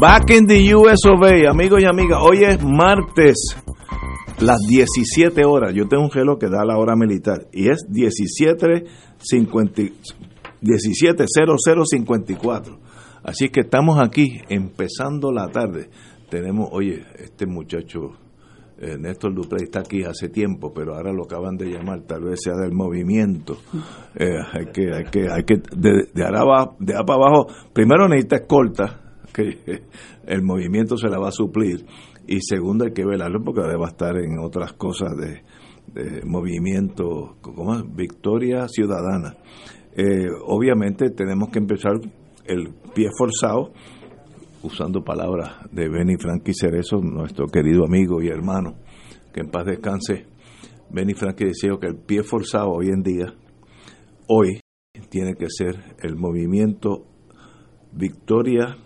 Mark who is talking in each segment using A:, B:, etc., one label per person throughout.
A: Back in the US of amigos y amigas, hoy es martes, las 17 horas. Yo tengo un reloj que da la hora militar y es 17.0054. Así que estamos aquí empezando la tarde. Tenemos, oye, este muchacho eh, Néstor Duprey está aquí hace tiempo, pero ahora lo acaban de llamar, tal vez sea del movimiento. Eh, hay que, hay que, hay que, de, de, de abajo, primero necesita escolta el movimiento se la va a suplir y segundo hay que velarlo porque debe estar en otras cosas de, movimiento, como Victoria Ciudadana. Eh, obviamente tenemos que empezar el pie forzado, usando palabras de Benny Frankie Cerezo, nuestro querido amigo y hermano, que en paz descanse. Benny Frankie decía que el pie forzado hoy en día, hoy, tiene que ser el movimiento Victoria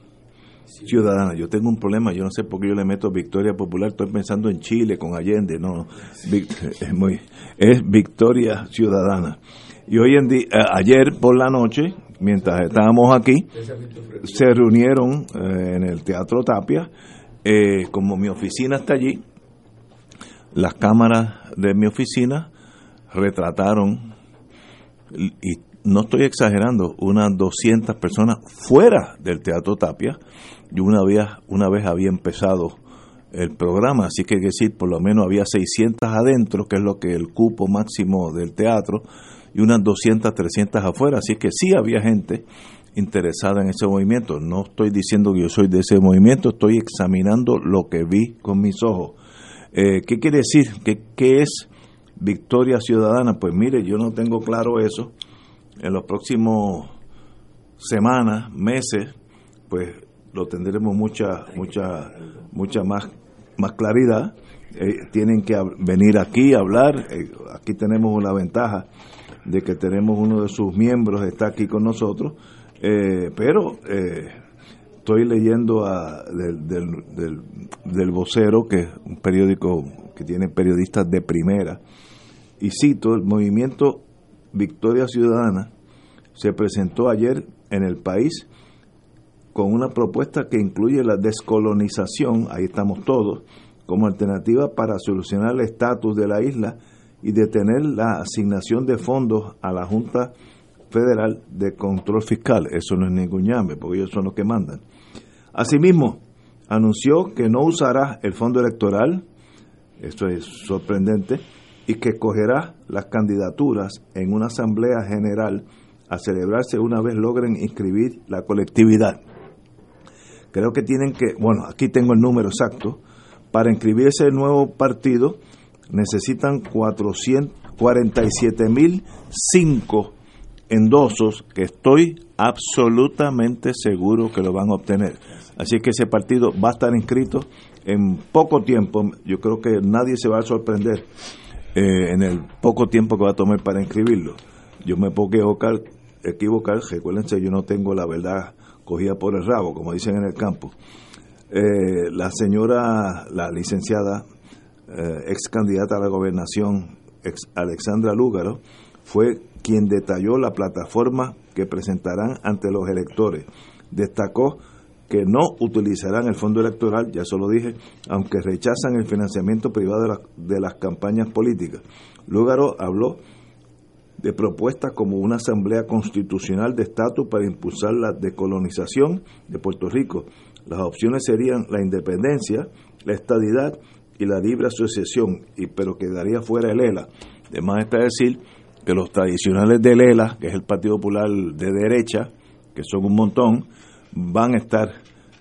A: ciudadana. Yo tengo un problema, yo no sé por qué yo le meto Victoria Popular, estoy pensando en Chile con Allende, no, es, muy, es Victoria Ciudadana. Y hoy en día, ayer por la noche, mientras estábamos aquí, se reunieron eh, en el Teatro Tapia, eh, como mi oficina está allí, las cámaras de mi oficina retrataron y no estoy exagerando, unas 200 personas fuera del Teatro Tapia. Y una vez, una vez había empezado el programa, así que, decir, por lo menos había 600 adentro, que es lo que el cupo máximo del teatro, y unas 200, 300 afuera, así que sí había gente interesada en ese movimiento. No estoy diciendo que yo soy de ese movimiento, estoy examinando lo que vi con mis ojos. Eh, ¿Qué quiere decir? ¿Qué, ¿Qué es Victoria Ciudadana? Pues mire, yo no tengo claro eso en los próximos semanas, meses, pues lo tendremos mucha, mucha, mucha más, más claridad. Eh, tienen que venir aquí a hablar. Eh, aquí tenemos la ventaja de que tenemos uno de sus miembros está aquí con nosotros, eh, pero estoy leyendo a, del, del, del, del, vocero, que es un periódico que tiene periodistas de primera, y cito, el movimiento Victoria Ciudadana se presentó ayer en el país con una propuesta que incluye la descolonización, ahí estamos todos, como alternativa para solucionar el estatus de la isla y detener la asignación de fondos a la Junta Federal de Control Fiscal. Eso no es ningún llame, porque ellos son los que mandan. Asimismo, anunció que no usará el fondo electoral, esto es sorprendente, y que cogerá las candidaturas en una asamblea general a celebrarse una vez logren inscribir la colectividad. Creo que tienen que, bueno, aquí tengo el número exacto, para inscribirse el nuevo partido necesitan 447.005 endosos que estoy absolutamente seguro que lo van a obtener. Así que ese partido va a estar inscrito en poco tiempo. Yo creo que nadie se va a sorprender eh, en el poco tiempo que va a tomar para inscribirlo. Yo me puedo equivocar, equivocar, recuérdense, yo no tengo la verdad cogida por el rabo, como dicen en el campo. Eh, la señora, la licenciada, eh, ex candidata a la gobernación, ex Alexandra Lúgaro, fue quien detalló la plataforma que presentarán ante los electores. Destacó que no utilizarán el fondo electoral, ya eso lo dije, aunque rechazan el financiamiento privado de, de las campañas políticas. Lúgaro habló de propuestas como una asamblea constitucional de estatus para impulsar la decolonización de Puerto Rico. Las opciones serían la independencia, la estadidad y la libre asociación, y, pero quedaría fuera el ELA. Además está decir que los tradicionales del ELA, que es el Partido Popular de derecha, que son un montón, van a estar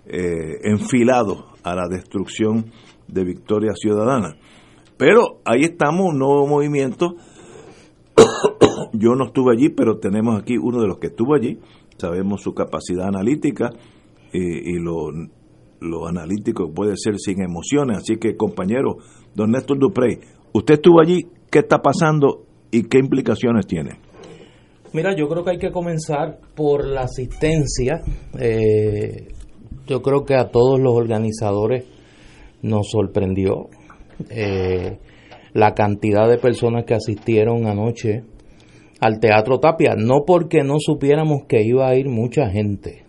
A: eh, enfilados a la destrucción de Victoria Ciudadana. Pero ahí estamos, un nuevo movimiento. Yo no estuve allí, pero tenemos aquí uno de los que estuvo allí. Sabemos su capacidad analítica y, y lo, lo, analítico puede ser sin emociones. Así que, compañero, don Néstor Duprey, usted estuvo allí, ¿qué está pasando y qué implicaciones tiene?
B: Mira, yo creo que hay que comenzar por la asistencia. Eh, yo creo que a todos los organizadores nos sorprendió eh, la cantidad de personas que asistieron anoche al Teatro Tapia, no porque no supiéramos que iba a ir mucha gente,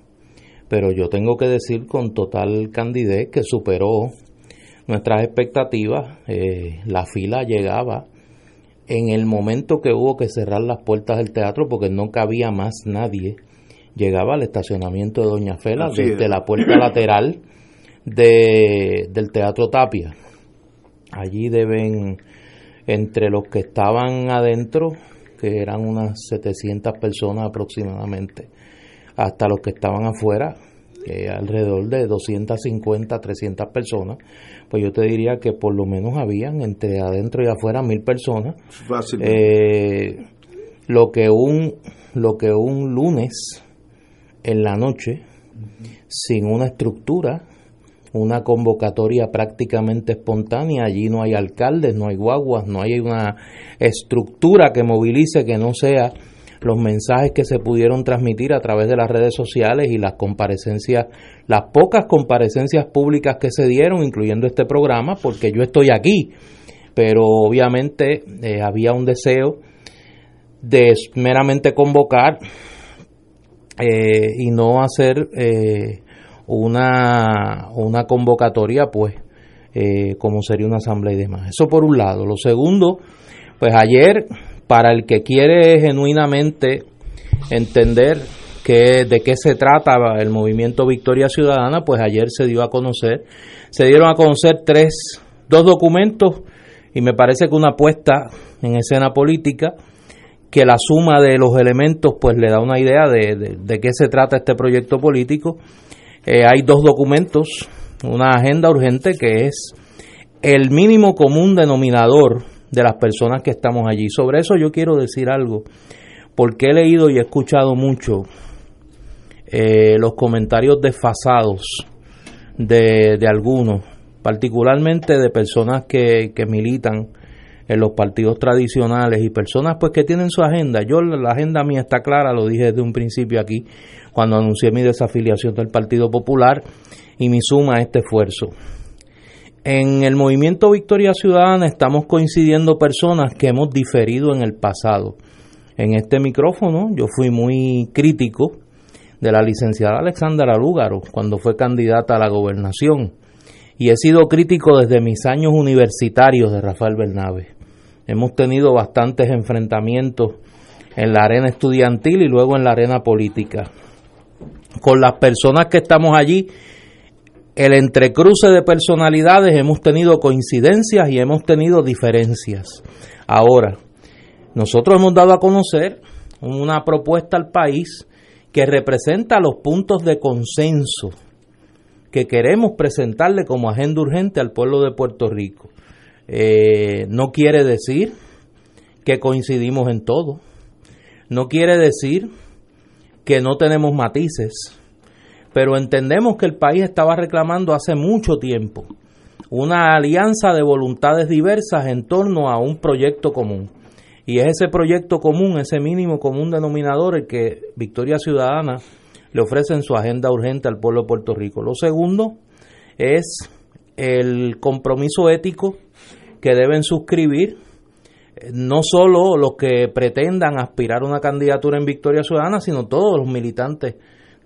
B: pero yo tengo que decir con total candidez que superó nuestras expectativas, eh, la fila llegaba en el momento que hubo que cerrar las puertas del teatro porque no cabía más nadie, llegaba al estacionamiento de Doña Fela desde la puerta lateral de, del Teatro Tapia. Allí deben, entre los que estaban adentro, que eran unas 700 personas aproximadamente, hasta los que estaban afuera, que alrededor de 250, 300 personas, pues yo te diría que por lo menos habían entre adentro y afuera mil personas. Eh, lo que un lo que un lunes en la noche sin una estructura una convocatoria prácticamente espontánea. Allí no hay alcaldes, no hay guaguas, no hay una estructura que movilice que no sea los mensajes que se pudieron transmitir a través de las redes sociales y las comparecencias, las pocas comparecencias públicas que se dieron, incluyendo este programa, porque yo estoy aquí, pero obviamente eh, había un deseo de meramente convocar eh, y no hacer eh, una, una convocatoria, pues, eh, como sería una asamblea y demás. Eso por un lado. Lo segundo, pues ayer, para el que quiere genuinamente entender que, de qué se trata el movimiento Victoria Ciudadana, pues ayer se dio a conocer, se dieron a conocer tres, dos documentos y me parece que una puesta en escena política que la suma de los elementos pues le da una idea de, de qué se trata este proyecto político eh, hay dos documentos, una agenda urgente que es el mínimo común denominador de las personas que estamos allí. Sobre eso yo quiero decir algo, porque he leído y he escuchado mucho eh, los comentarios desfasados de, de, algunos, particularmente de personas que, que militan en los partidos tradicionales y personas pues que tienen su agenda. Yo la agenda mía está clara, lo dije desde un principio aquí cuando anuncié mi desafiliación del Partido Popular y mi suma a este esfuerzo. En el movimiento Victoria Ciudadana estamos coincidiendo personas que hemos diferido en el pasado. En este micrófono yo fui muy crítico de la licenciada Alexandra Lúgaro cuando fue candidata a la gobernación y he sido crítico desde mis años universitarios de Rafael Bernabe. Hemos tenido bastantes enfrentamientos en la arena estudiantil y luego en la arena política con las personas que estamos allí, el entrecruce de personalidades, hemos tenido coincidencias y hemos tenido diferencias. Ahora, nosotros hemos dado a conocer una propuesta al país que representa los puntos de consenso que queremos presentarle como agenda urgente al pueblo de Puerto Rico. Eh, no quiere decir que coincidimos en todo. No quiere decir que no tenemos matices, pero entendemos que el país estaba reclamando hace mucho tiempo una alianza de voluntades diversas en torno a un proyecto común. Y es ese proyecto común, ese mínimo común denominador, el que Victoria Ciudadana le ofrece en su agenda urgente al pueblo de Puerto Rico. Lo segundo es el compromiso ético que deben suscribir no solo los que pretendan aspirar a una candidatura en Victoria Ciudadana, sino todos los militantes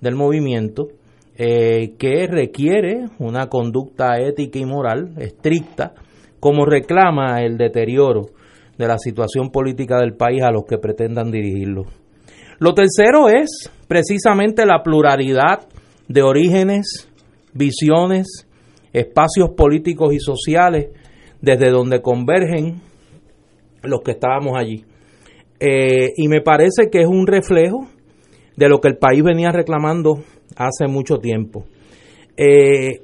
B: del movimiento, eh, que requiere una conducta ética y moral estricta, como reclama el deterioro de la situación política del país a los que pretendan dirigirlo. Lo tercero es precisamente la pluralidad de orígenes, visiones, espacios políticos y sociales desde donde convergen los que estábamos allí. Eh, y me parece que es un reflejo de lo que el país venía reclamando hace mucho tiempo. Eh,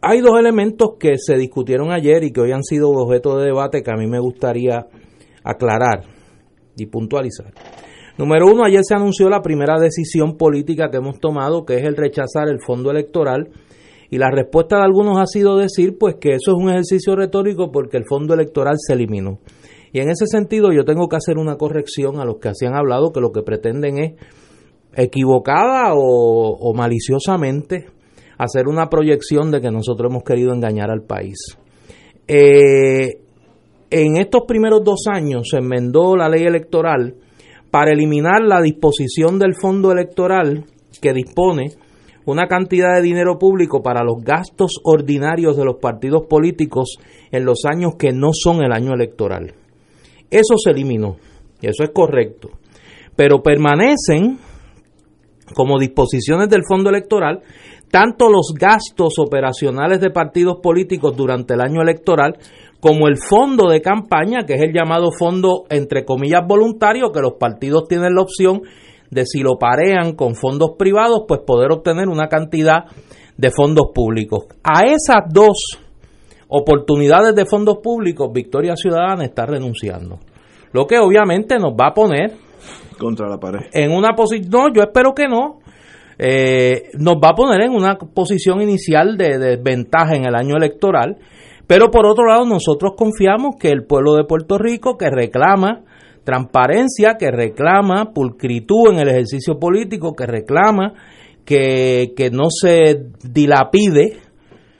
B: hay dos elementos que se discutieron ayer y que hoy han sido objeto de debate que a mí me gustaría aclarar y puntualizar. Número uno, ayer se anunció la primera decisión política que hemos tomado, que es el rechazar el fondo electoral. Y la respuesta de algunos ha sido decir, pues, que eso es un ejercicio retórico porque el fondo electoral se eliminó. Y en ese sentido yo tengo que hacer una corrección a los que así han hablado, que lo que pretenden es equivocada o, maliciosamente hacer una proyección de que nosotros hemos querido engañar al país. Eh, en estos primeros dos años se enmendó la ley electoral para eliminar la disposición del fondo electoral que dispone una cantidad de dinero público para los gastos ordinarios de los partidos políticos en los años que no son el año electoral. Eso se eliminó, eso es correcto. Pero permanecen como disposiciones del fondo electoral tanto los gastos operacionales de partidos políticos durante el año electoral como el fondo de campaña, que es el llamado fondo entre comillas voluntario, que los partidos tienen la opción de si lo parean con fondos privados, pues poder obtener una cantidad de fondos públicos. A esas dos oportunidades de fondos públicos, Victoria Ciudadana está renunciando. Lo que obviamente nos va a poner
A: contra la pared.
B: En una posición, no, yo espero que no. Eh, nos va a poner en una posición inicial de desventaja en el año electoral, pero por otro lado nosotros confiamos que el pueblo de Puerto Rico que reclama transparencia, que reclama pulcritud en el ejercicio político, que reclama que, que no se dilapide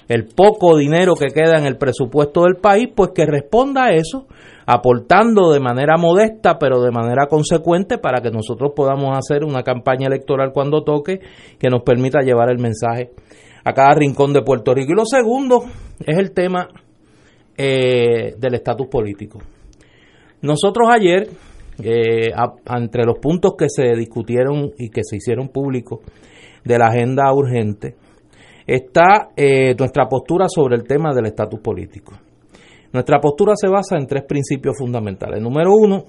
B: el poco dinero que queda en el presupuesto del país, pues que responda a eso, aportando de manera modesta, pero de manera consecuente, para que nosotros podamos hacer una campaña electoral cuando toque, que nos permita llevar el mensaje a cada rincón de Puerto Rico. Y lo segundo es el tema eh, del estatus político. Nosotros ayer, eh, entre los puntos que se discutieron y que se hicieron públicos de la agenda urgente, está eh, nuestra postura sobre el tema del estatus político. Nuestra postura se basa en tres principios fundamentales. Número uno,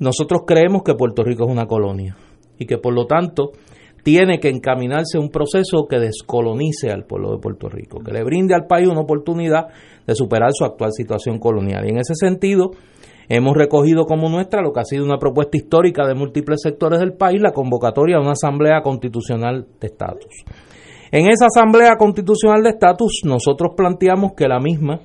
B: nosotros creemos que Puerto Rico es una colonia y que por lo tanto tiene que encaminarse un proceso que descolonice al pueblo de Puerto Rico, que le brinde al país una oportunidad de superar su actual situación colonial. Y en ese sentido, hemos recogido como nuestra lo que ha sido una propuesta histórica de múltiples sectores del país, la convocatoria de una asamblea constitucional de estatus. En esa Asamblea Constitucional de Estatus nosotros planteamos que la misma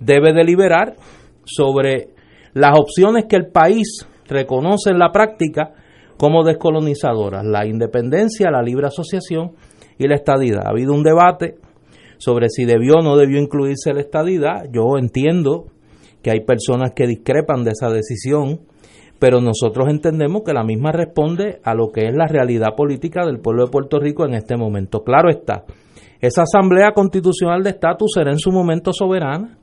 B: debe deliberar sobre las opciones que el país reconoce en la práctica como descolonizadoras, la independencia, la libre asociación y la estadidad. Ha habido un debate sobre si debió o no debió incluirse la estadidad. Yo entiendo que hay personas que discrepan de esa decisión pero nosotros entendemos que la misma responde a lo que es la realidad política del pueblo de Puerto Rico en este momento. Claro está, esa Asamblea Constitucional de Estatus será en su momento soberana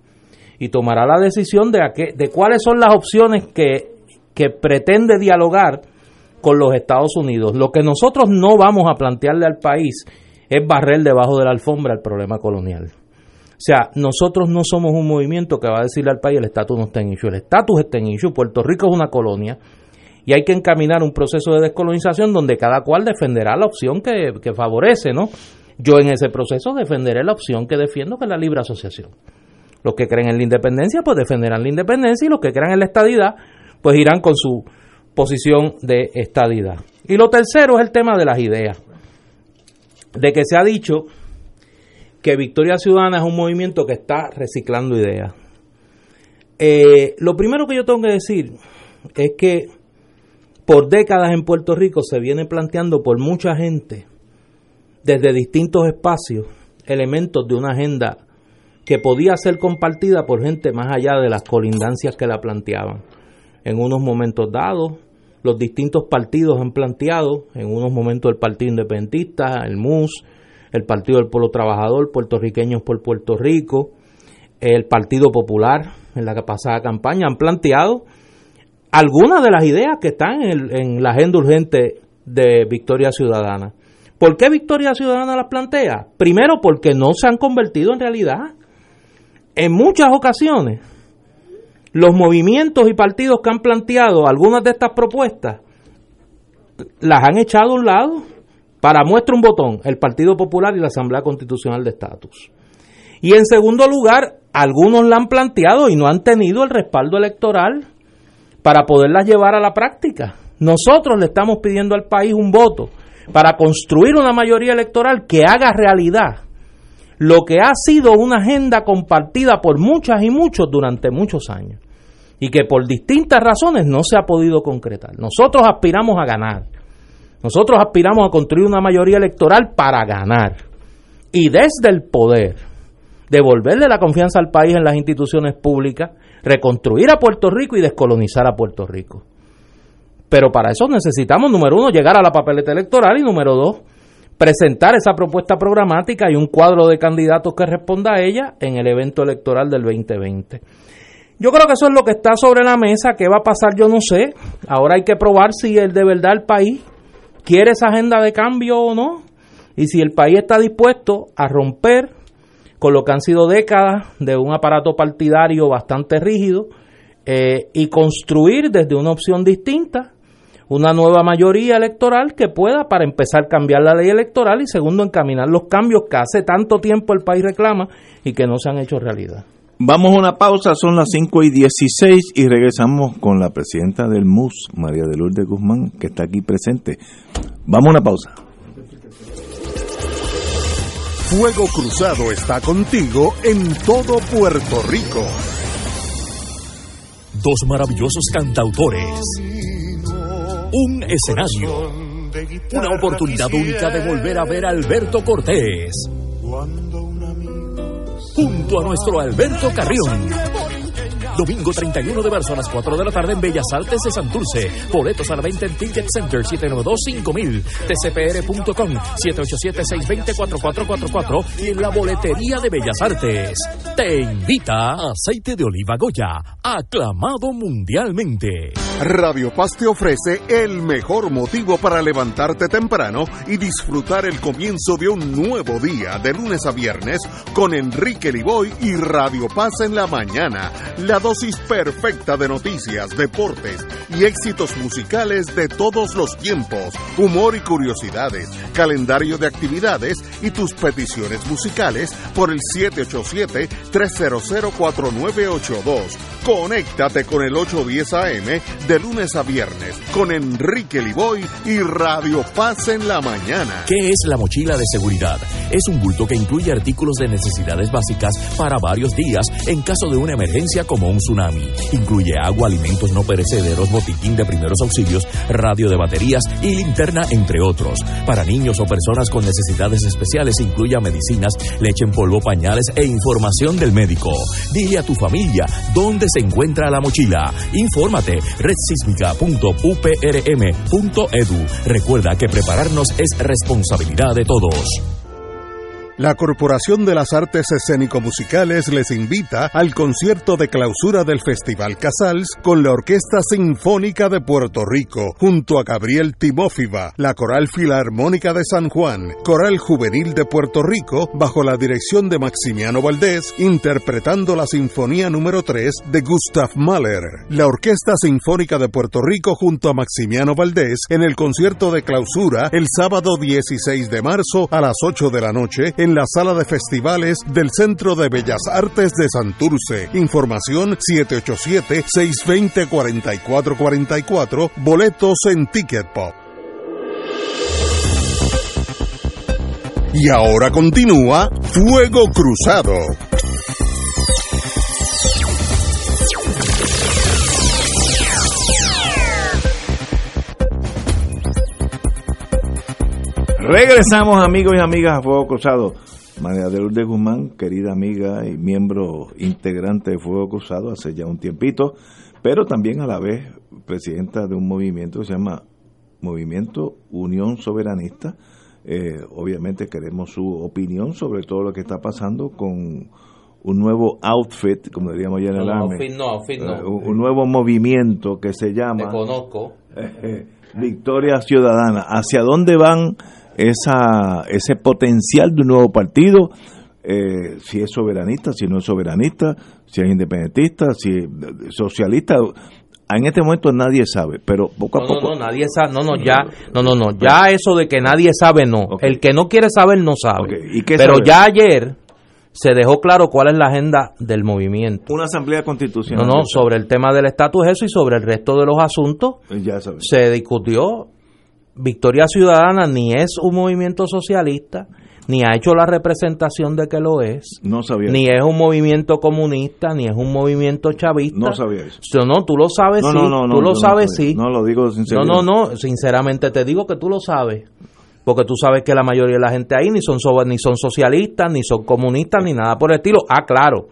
B: y tomará la decisión de, de cuáles son las opciones que, que pretende dialogar con los Estados Unidos. Lo que nosotros no vamos a plantearle al país es barrer debajo de la alfombra el problema colonial. O sea, nosotros no somos un movimiento que va a decirle al país el estatus no está en issue. El estatus está en issue. Puerto Rico es una colonia y hay que encaminar un proceso de descolonización donde cada cual defenderá la opción que, favorece, ¿no? Yo en ese proceso defenderé la opción que defiendo, que es la libre asociación. Los que creen en la independencia, pues defenderán la independencia y los que crean en la estadidad, pues irán con su posición de estadidad. Y lo tercero es el tema de las ideas. De que se ha dicho que Victoria Ciudadana es un movimiento que está reciclando ideas. Eh, lo primero que yo tengo que decir es que por décadas en Puerto Rico se viene planteando por mucha gente, desde distintos espacios, elementos de una agenda que podía ser compartida por gente más allá de las colindancias que la planteaban. En unos momentos dados, los distintos partidos han planteado, en unos momentos el Partido Independentista, el MUS, el Partido del Pueblo Trabajador, Puertorriqueños por Puerto Rico, el Partido Popular en la pasada campaña han planteado algunas de las ideas que están en, la agenda urgente de Victoria Ciudadana. ¿Por qué Victoria Ciudadana las plantea? Primero porque no se han convertido en realidad. En muchas ocasiones, los movimientos y partidos que han planteado algunas de estas propuestas las han echado a un lado Para muestra un botón, el Partido Popular y la Asamblea Constitucional de Estatus. Y en segundo lugar, algunos la han planteado y no han tenido el respaldo electoral para poderlas llevar a la práctica. Nosotros le estamos pidiendo al país un voto para construir una mayoría electoral que haga realidad lo que ha sido una agenda compartida por muchas y muchos durante muchos años y que por distintas razones no se ha podido concretar. Nosotros aspiramos a ganar. Nosotros aspiramos a construir una mayoría electoral para ganar. Y desde el poder, devolverle la confianza al país en las instituciones públicas, reconstruir a Puerto Rico y descolonizar a Puerto Rico. Pero para eso necesitamos, número uno, llegar a la papeleta electoral y número dos, presentar esa propuesta programática y un cuadro de candidatos que responda a ella en el evento electoral del 2020. Yo creo que eso es lo que está sobre la mesa. ¿Qué va a pasar? Yo no sé. Ahora hay que probar si el de verdad el país quiere esa agenda de cambio o no. Y si el país está dispuesto a romper con lo que han sido décadas de un aparato partidario bastante rígido eh, y construir desde una opción distinta una nueva mayoría electoral que pueda, para empezar, cambiar la ley electoral y segundo, encaminar los cambios que hace tanto tiempo el país reclama y que no se han hecho realidad.
A: Vamos a una pausa, son las 5 y 16 y regresamos con la presidenta del MUS, María de Lourdes Guzmán, que está aquí presente. Vamos a una pausa.
C: Fuego Cruzado está contigo en todo Puerto Rico.
D: Dos maravillosos cantautores un escenario, una oportunidad única de volver a ver a Alberto Cortés. Junto a nuestro Alberto Carrión Domingo 31 de marzo a las 4 de la tarde en Bellas Artes de Santurce. Boletos a la en Ticket Center 792-5000, tcpr.com 787-620-4444 y en la boletería de Bellas Artes. Te invita Aceite de Oliva Goya, aclamado mundialmente.
C: Radio Paz te ofrece el mejor motivo para levantarte temprano y disfrutar el comienzo de un nuevo día de lunes a viernes con Enrique Liboy y Radio Paz en la mañana. La dosis perfecta de noticias, deportes y éxitos musicales de todos los tiempos, humor y curiosidades, calendario de actividades y tus peticiones musicales por el 787-300-4982. Conéctate con el 810 AM de lunes a viernes con Enrique Liboy y Radio Paz en la mañana.
D: ¿Qué es la mochila de seguridad? Es un bulto que incluye artículos de necesidades básicas para varios días en caso de una emergencia como un tsunami. Incluye agua, alimentos no perecederos, botiquín de primeros auxilios, radio de baterías y linterna, entre otros. Para niños o personas con necesidades especiales incluye medicinas, leche en polvo, pañales e información del médico. Dile a tu familia dónde se encuentra la mochila. Infórmate redsísmica.uprm.edu. Recuerda que prepararnos es responsabilidad de todos.
C: La Corporación de las Artes Escénico-Musicales les invita al concierto de clausura del Festival Casals con la Orquesta Sinfónica de Puerto Rico, junto a Gabriel Timófiva, la Coral Filarmónica de San Juan, Coral Juvenil de Puerto Rico, bajo la dirección de Maximiano Valdés, interpretando la Sinfonía número 3 de Gustav Mahler. La Orquesta Sinfónica de Puerto Rico junto a Maximiano Valdés en el concierto de clausura el sábado 16 de marzo a las 8 de la noche en la sala de festivales del Centro de Bellas Artes de Santurce. Información 787-620-4444, boletos en Ticket Pop. Y ahora continúa Fuego Cruzado.
A: Regresamos amigos y amigas a Fuego Cruzado. María de Lourdes Guzmán, querida amiga y miembro integrante de Fuego Cruzado hace ya un tiempito, pero también a la vez presidenta de un movimiento que se llama Movimiento Unión Soberanista. Eh, obviamente queremos su opinión sobre todo lo que está pasando con un nuevo outfit, como diríamos ya en el
B: no,
A: AME,
B: outfit no, outfit no.
A: eh, un nuevo movimiento que se
B: Te
A: llama
B: conozco.
A: eh, Victoria Ciudadana. ¿Hacia dónde van esa, ese potencial de un nuevo partido? Eh, si es soberanista, si no es soberanista, si es independentista, si es socialista. en este momento nadie sabe, pero poco a poco.
B: No, no, nadie sabe. No, no, ya. No, no, no. Ya eso de que nadie sabe, no. El que no quiere saber, no sabe.
A: ¿Y qué
B: pero
A: sabe?
B: ya ayer se dejó claro cuál es la agenda del movimiento.
A: Una asamblea constitucional.
B: No, no, sobre el tema del estatus, eso y sobre el resto de los asuntos
A: Ya
B: se discutió. Victoria Ciudadana ni es un movimiento socialista, ni ha hecho la representación de que lo es,
A: No sabía.
B: ni es un movimiento comunista, ni es un movimiento chavista.
A: No sabía eso.
B: So, No, tú lo sabes,
A: No,
B: sí.
A: no, no, no,
B: tú lo
A: no
B: sabes, sí.
A: No, lo digo
B: No,
A: sinceramente.
B: no, no, sinceramente te digo que tú lo sabes. Porque tú sabes que la mayoría de la gente ahí ni son, so- ni son socialistas, ni son comunistas, ni nada por el estilo. Ah, claro,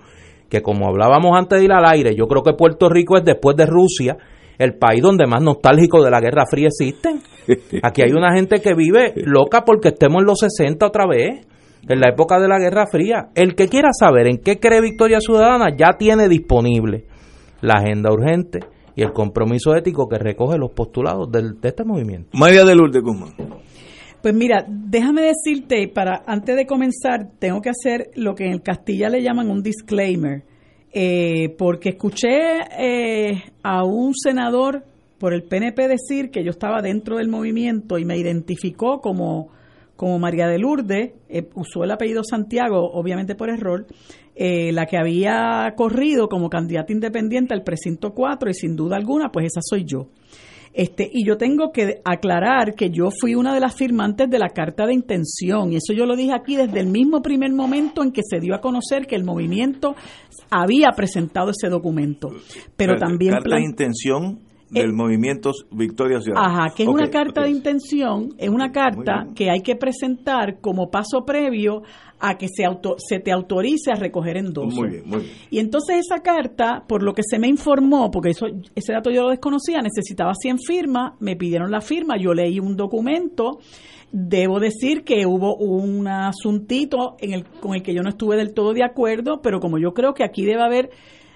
B: que como hablábamos antes de ir al aire, yo creo que Puerto Rico es después de Rusia el país donde más nostálgico de la Guerra Fría existen. Aquí hay una gente que vive loca porque estemos en los 60 otra vez, en la época de la Guerra Fría. El que quiera saber en qué cree Victoria Ciudadana ya tiene disponible la agenda urgente y el compromiso ético que recoge los postulados del- de este movimiento.
A: María de Lourdes Guzmán.
E: Pues mira, déjame decirte, para antes de comenzar, tengo que hacer lo que en el Castilla le llaman un disclaimer, eh, porque escuché eh, a un senador por el PNP decir que yo estaba dentro del movimiento y me identificó como, como María de Lourdes, eh, usó el apellido Santiago, obviamente por error, eh, la que había corrido como candidata independiente al precinto 4 y sin duda alguna, pues esa soy yo. Este, y yo tengo que aclarar que yo fui una de las firmantes de la carta de intención, y eso yo lo dije aquí desde el mismo primer momento en que se dio a conocer que el movimiento había presentado ese documento. Pero
A: Espérate,
E: también
A: Carta de intención del
E: Eh,
A: movimiento Victoria Ciudadana.
E: Ajá, que es una carta de intención, es una carta que hay que presentar como paso previo a que se, auto, se te autorice a recoger endosos.
A: Muy bien, muy bien.
E: Y entonces esa carta, por lo que se me informó, porque eso, ese dato yo lo desconocía, necesitaba 100 firmas, me pidieron la firma, yo leí un documento, debo decir que hubo un asuntito en el, con el que yo no estuve del todo de acuerdo, pero como yo creo que aquí debe haber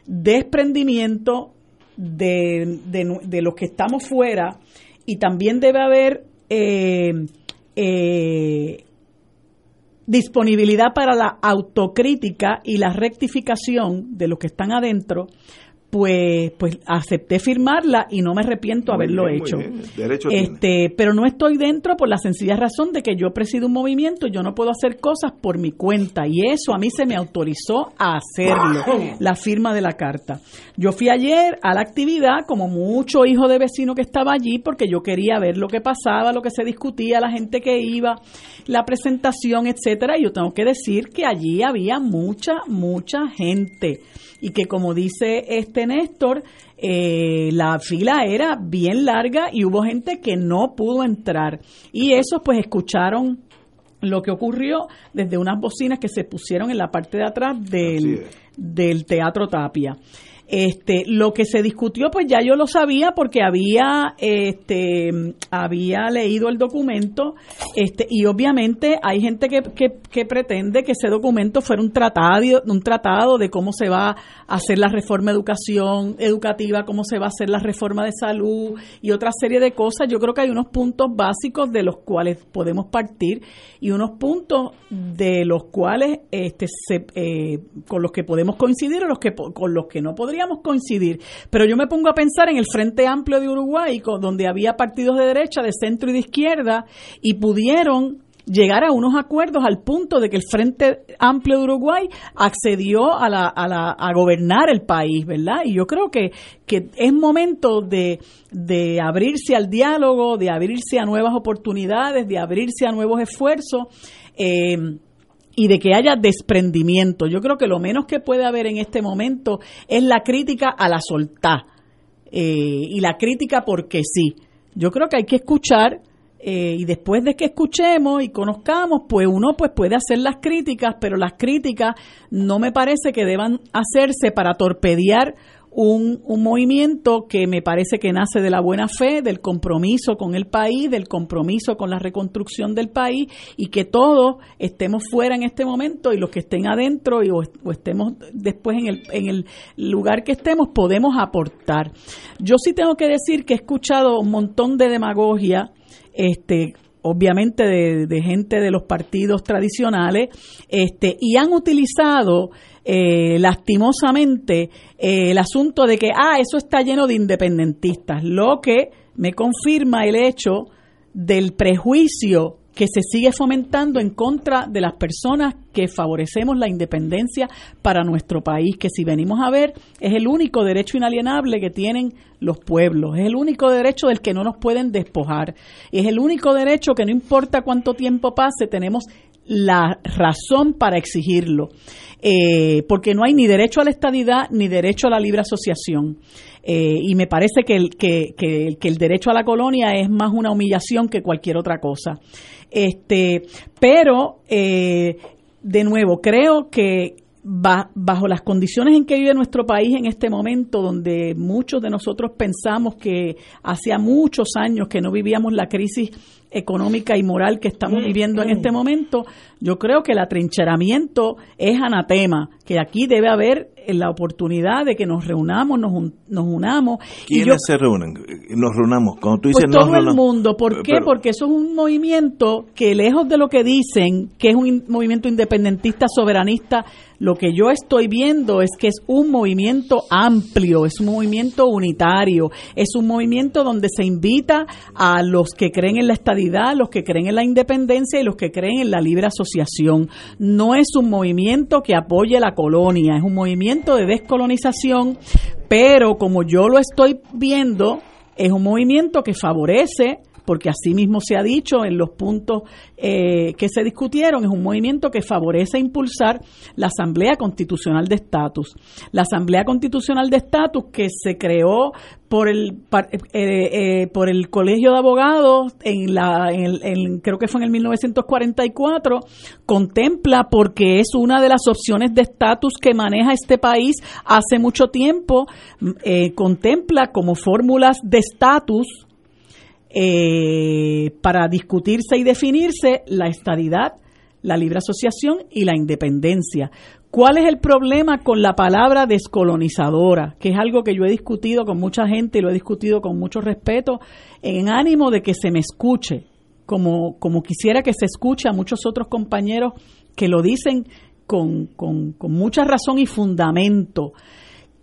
E: desprendimiento de, de, de los que estamos fuera y también debe haber eh, eh, disponibilidad para la autocrítica y la rectificación de los que están adentro, pues, pues acepté firmarla y no me arrepiento
A: Muy
E: haberlo
A: bien,
E: hecho.
A: tiene.
E: Este, pero no estoy dentro por la sencilla razón de que yo presido un movimiento, yo no puedo hacer cosas por mi cuenta y eso a mí se me autorizó a hacerlo, la firma de la carta. Yo fui ayer a la actividad como mucho hijo de vecino que estaba allí porque yo quería ver lo que pasaba, lo que se discutía, la gente que iba, la presentación, etcétera, y yo tengo que decir que allí había mucha mucha gente y que como dice este Néstor, eh, la fila era bien larga y hubo gente que no pudo entrar. Y esos pues escucharon lo que ocurrió desde unas bocinas que se pusieron en la parte de atrás del, del Teatro Tapia. Este, lo que se discutió, pues ya yo lo sabía porque había, este, había leído el documento, este, y obviamente hay gente que, que, pretende que ese documento fuera un tratado, un tratado de cómo se va a hacer la reforma educación educativa, cómo se va a hacer la reforma de salud y otra serie de cosas. Yo creo que hay unos puntos básicos de los cuales podemos partir y unos puntos de los cuales este se, eh, con los que podemos coincidir o los que con los que no podríamos coincidir. Pero yo me pongo a pensar en el Frente Amplio de Uruguay, donde había partidos de derecha, de centro y de izquierda, y pudieron llegar a unos acuerdos al punto de que el Frente Amplio de Uruguay accedió a, la, a, la, a gobernar el país, ¿verdad? Y yo creo que, que es momento de, de abrirse al diálogo, de abrirse a nuevas oportunidades, de abrirse a nuevos esfuerzos. eh, y de que haya desprendimiento. Yo creo que lo menos que puede haber en este momento es la crítica a la soltá eh, y la crítica porque sí. Yo creo que hay que escuchar eh, y después de que escuchemos y conozcamos, pues uno pues puede hacer las críticas, pero las críticas no me parece que deban hacerse para torpedear un, un movimiento que me parece que nace de la buena fe, del compromiso con el país, del compromiso con la reconstrucción del país y que todos estemos fuera en este momento y los que estén adentro y, o, estemos después en el, en el lugar que estemos podemos aportar. Yo sí tengo que decir que he escuchado un montón de demagogia este obviamente de, gente de los partidos tradicionales, este, y han utilizado eh, lastimosamente eh, el asunto de que, ah, eso está lleno de independentistas, lo que me confirma el hecho del prejuicio que se sigue fomentando en contra de las personas que favorecemos la independencia para nuestro país, que si venimos a ver es el único derecho inalienable que tienen los pueblos, es el único derecho del que no nos pueden despojar, es el único derecho que no importa cuánto tiempo pase, tenemos la razón para exigirlo, eh, porque no hay ni derecho a la estadidad ni derecho a la libre asociación. Eh, y me parece que el, que, el derecho a la colonia es más una humillación que cualquier otra cosa. Este, pero, eh, de nuevo, creo que bajo las condiciones en que vive nuestro país en este momento, donde muchos de nosotros pensamos que hacía muchos años que no vivíamos la crisis económica y moral que estamos viviendo en este momento, yo creo que el atrincheramiento es anatema, que aquí debe haber la oportunidad de que nos reunamos, nos, nos unamos.
A: ¿Quiénes se reúnen? Nos reunamos. Cuando tú dices
E: pues todo el mundo. ¿Por qué? Porque eso es un movimiento que lejos de lo que dicen, que es un movimiento independentista, soberanista, lo que yo estoy viendo es que es un movimiento amplio, es un movimiento unitario, es un movimiento donde se invita a los que creen en la los que creen en la independencia y los que creen en la libre asociación. No es un movimiento que apoye la colonia, es un movimiento de descolonización, pero como yo lo estoy viendo, es un movimiento que favorece porque así mismo se ha dicho en los puntos eh, que se discutieron, es un movimiento que favorece impulsar la Asamblea Constitucional de Estatus. La Asamblea Constitucional de Estatus que se creó por el eh, eh, por el Colegio de Abogados en la creo que fue en el 1944 contempla porque es una de las opciones de estatus que maneja este país hace mucho tiempo contempla como fórmulas de estatus eh, para discutirse y definirse la estadidad, la libre asociación y la independencia. ¿Cuál es el problema con la palabra descolonizadora? Que es algo que yo he discutido con mucha gente y lo he discutido con mucho respeto, en ánimo de que se me escuche, como, como quisiera que se escuche a muchos otros compañeros que lo dicen con, con, con mucha razón y fundamento,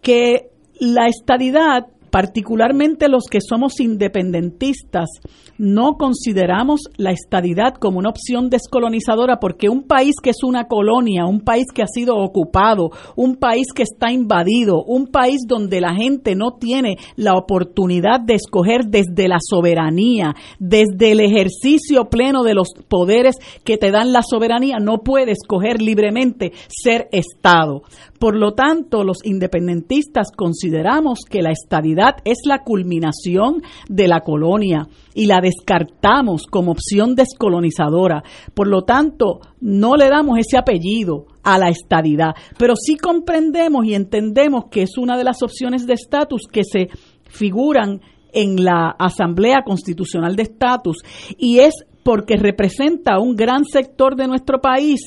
E: que la estadidad particularmente los que somos independentistas, no consideramos la estadidad como una opción descolonizadora porque un país que es una colonia, un país que ha sido ocupado, un país que está invadido, un país donde la gente no tiene la oportunidad de escoger desde la soberanía, desde el ejercicio pleno de los poderes que te dan la soberanía, no puede escoger libremente ser Estado. Por lo tanto, los independentistas consideramos que la estadidad es la culminación de la colonia y la descartamos como opción descolonizadora. Por lo tanto, no le damos ese apellido a la estadidad, pero sí comprendemos y entendemos que es una de las opciones de estatus que se figuran en la Asamblea Constitucional de Estatus y es porque representa un gran sector de nuestro país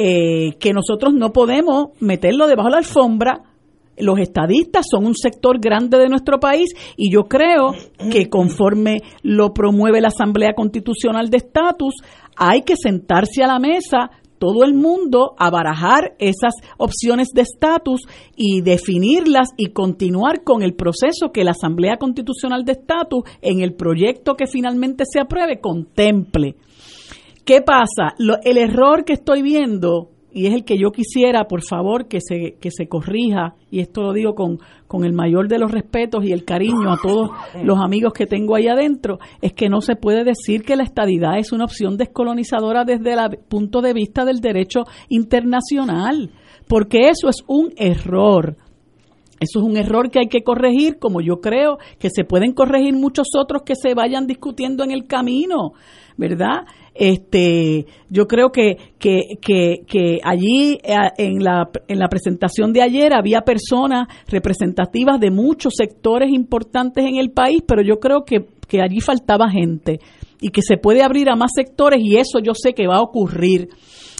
E: eh, que nosotros no podemos meterlo debajo de la alfombra. Los estadistas son un sector grande de nuestro país y yo creo que conforme lo promueve la Asamblea Constitucional de Estatus, hay que sentarse a la mesa todo el mundo a barajar esas opciones de estatus y definirlas y continuar con el proceso que la Asamblea Constitucional de Estatus en el proyecto que finalmente se apruebe contemple. ¿Qué pasa? el error que estoy viendo, y es el que yo quisiera, por favor, que se, que se corrija, y esto lo digo con, con el mayor de los respetos y el cariño a todos los amigos que tengo ahí adentro, es que no se puede decir que la estadidad es una opción descolonizadora desde el punto de vista del derecho internacional, porque eso es un error. Eso es un error que hay que corregir, como yo creo que se pueden corregir muchos otros que se vayan discutiendo en el camino, ¿verdad? Este, yo creo que, que, que, allí eh, en la, en la presentación de ayer había personas representativas de muchos sectores importantes en el país, pero yo creo que, que allí faltaba gente y que se puede abrir a más sectores y eso yo sé que va a ocurrir.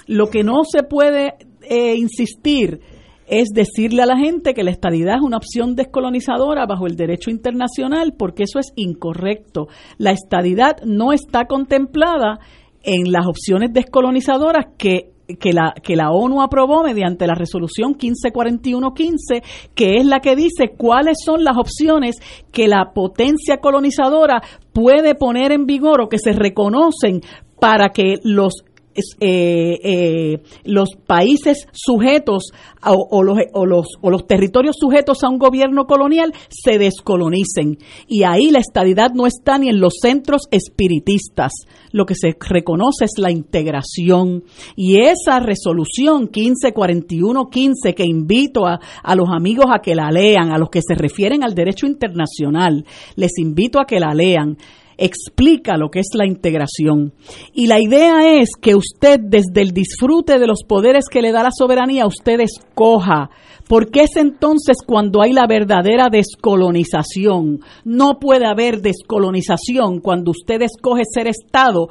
E: Lo que no se puede eh, insistir es decirle a la gente que la estadidad es una opción descolonizadora bajo el derecho internacional, porque eso es incorrecto. La estadidad no está contemplada en las opciones descolonizadoras que que la, que la ONU aprobó mediante la resolución 1541-15, que es la que dice cuáles son las opciones que la potencia colonizadora puede poner en vigor o que se reconocen para que los eh, eh, los países sujetos o, los, o, los, o los territorios sujetos a un gobierno colonial se descolonicen. Y ahí la estadidad no está ni en los centros espiritistas. Lo que se reconoce es la integración. Y esa resolución 1541-15 que invito a, a los amigos a que la lean, a los que se refieren al derecho internacional, les invito a que la lean explica lo que es la integración. Y la idea es que usted, desde el disfrute de los poderes que le da la soberanía, usted escoja. Porque es entonces cuando hay la verdadera descolonización. No puede haber descolonización cuando usted escoge ser Estado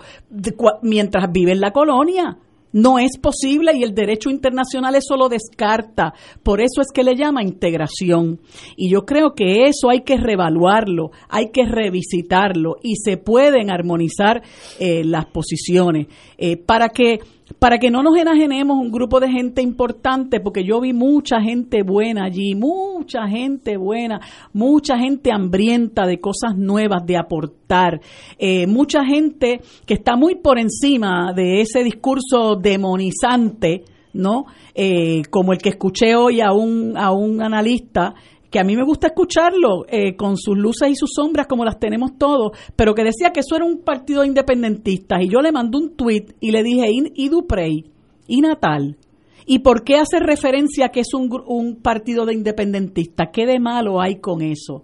E: mientras vive en la colonia. No es posible y el derecho internacional eso lo descarta. Por eso es que le llama integración. Y yo creo que eso hay que revaluarlo, hay que revisitarlo y se pueden armonizar eh, las posiciones eh, para que para que no nos enajenemos un grupo de gente importante, porque yo vi mucha gente buena allí, mucha gente buena, mucha gente hambrienta de cosas nuevas, de aportar, eh, mucha gente que está muy por encima de ese discurso demonizante, ¿no? Eh, como el que escuché hoy a un, a un analista a mí me gusta escucharlo eh, con sus luces y sus sombras como las tenemos todos, pero que decía que eso era un partido independentista y yo le mandé un tuit y le dije, ¿y, Duprey? ¿Y Natal? ¿Y por qué hace referencia a que es un, un partido de independentistas? ¿Qué de malo hay con eso?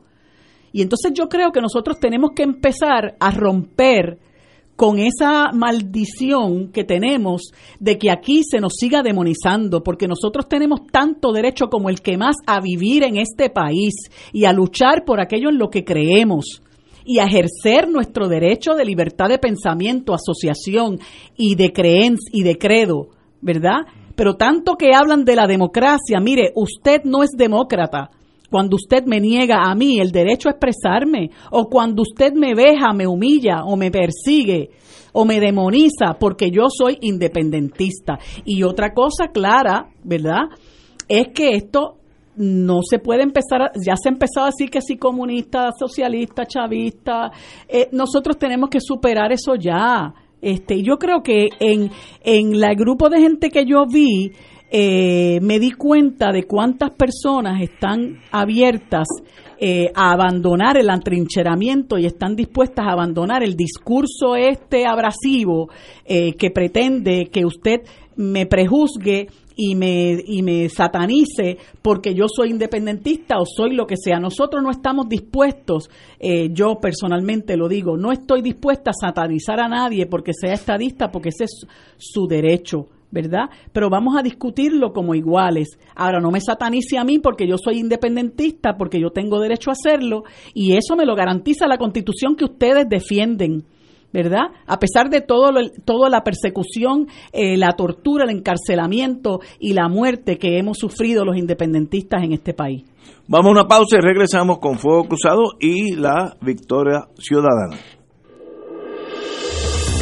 E: Y entonces yo creo que nosotros tenemos que empezar a romper con esa maldición que tenemos de que aquí se nos siga demonizando, porque nosotros tenemos tanto derecho como el que más a vivir en este país y a luchar por aquello en lo que creemos y a ejercer nuestro derecho de libertad de pensamiento, asociación y de creencia y de credo, ¿verdad? Pero tanto que hablan de la democracia, mire, usted no es demócrata, cuando usted me niega a mí el derecho a expresarme, o cuando usted me veja, me humilla o me persigue o me demoniza porque yo soy independentista. Y otra cosa clara, ¿verdad? Es que esto no se puede empezar, ya se ha empezado a decir que sí comunista, socialista, chavista, eh, nosotros tenemos que superar eso ya. Este, yo creo que en, en el grupo de gente que yo vi, eh, me di cuenta de cuántas personas están abiertas eh, a abandonar el atrincheramiento y están dispuestas a abandonar el discurso este abrasivo eh, que pretende que usted me prejuzgue y me, y me satanice porque yo soy independentista o soy lo que sea. Nosotros no estamos dispuestos, yo personalmente lo digo, no estoy dispuesta a satanizar a nadie porque sea estadista, porque ese es su derecho. ¿Verdad? Pero vamos a discutirlo como iguales. Ahora, no me satanice a mí porque yo soy independentista, porque yo tengo derecho a hacerlo, y eso me lo garantiza la constitución que ustedes defienden. ¿verdad? A pesar de todo toda la persecución, eh, la tortura, el encarcelamiento y la muerte que hemos sufrido los independentistas en este país.
A: Vamos a una pausa y regresamos con Fuego Cruzado y la victoria ciudadana.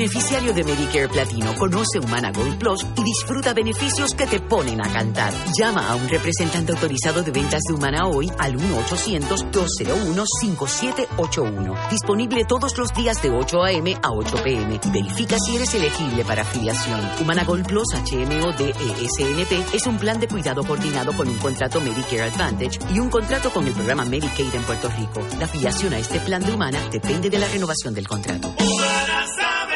F: Beneficiario de Medicare Platino, conoce Humana Gold Plus y disfruta beneficios que te ponen a cantar. Llama a un representante autorizado de ventas de Humana hoy al 1-800-201-5781. Disponible todos los días de 8 a.m. a 8 p.m. Y verifica si eres elegible para afiliación. Humana Gold Plus HMO DESNP es un plan de cuidado coordinado con un contrato Medicare Advantage y un contrato con el programa Medicaid en Puerto Rico. La afiliación a este plan de Humana depende de la renovación del contrato.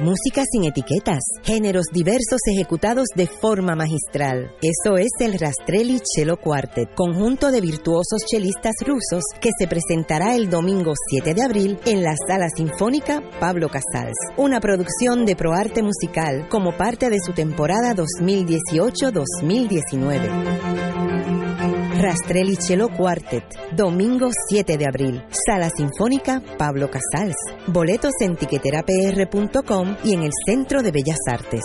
G: Música sin etiquetas, géneros diversos ejecutados de forma magistral. Eso es el Rastrelli Cello Quartet, conjunto de virtuosos chelistas rusos que se presentará el domingo 7 de abril en la Sala Sinfónica Pablo Casals, una producción de ProArte Musical como parte de su temporada 2018-2019. Rastrelli Cello Quartet, domingo 7 de abril, Sala Sinfónica Pablo Casals. Boletos en tiqueterapr.com y en el Centro de Bellas Artes.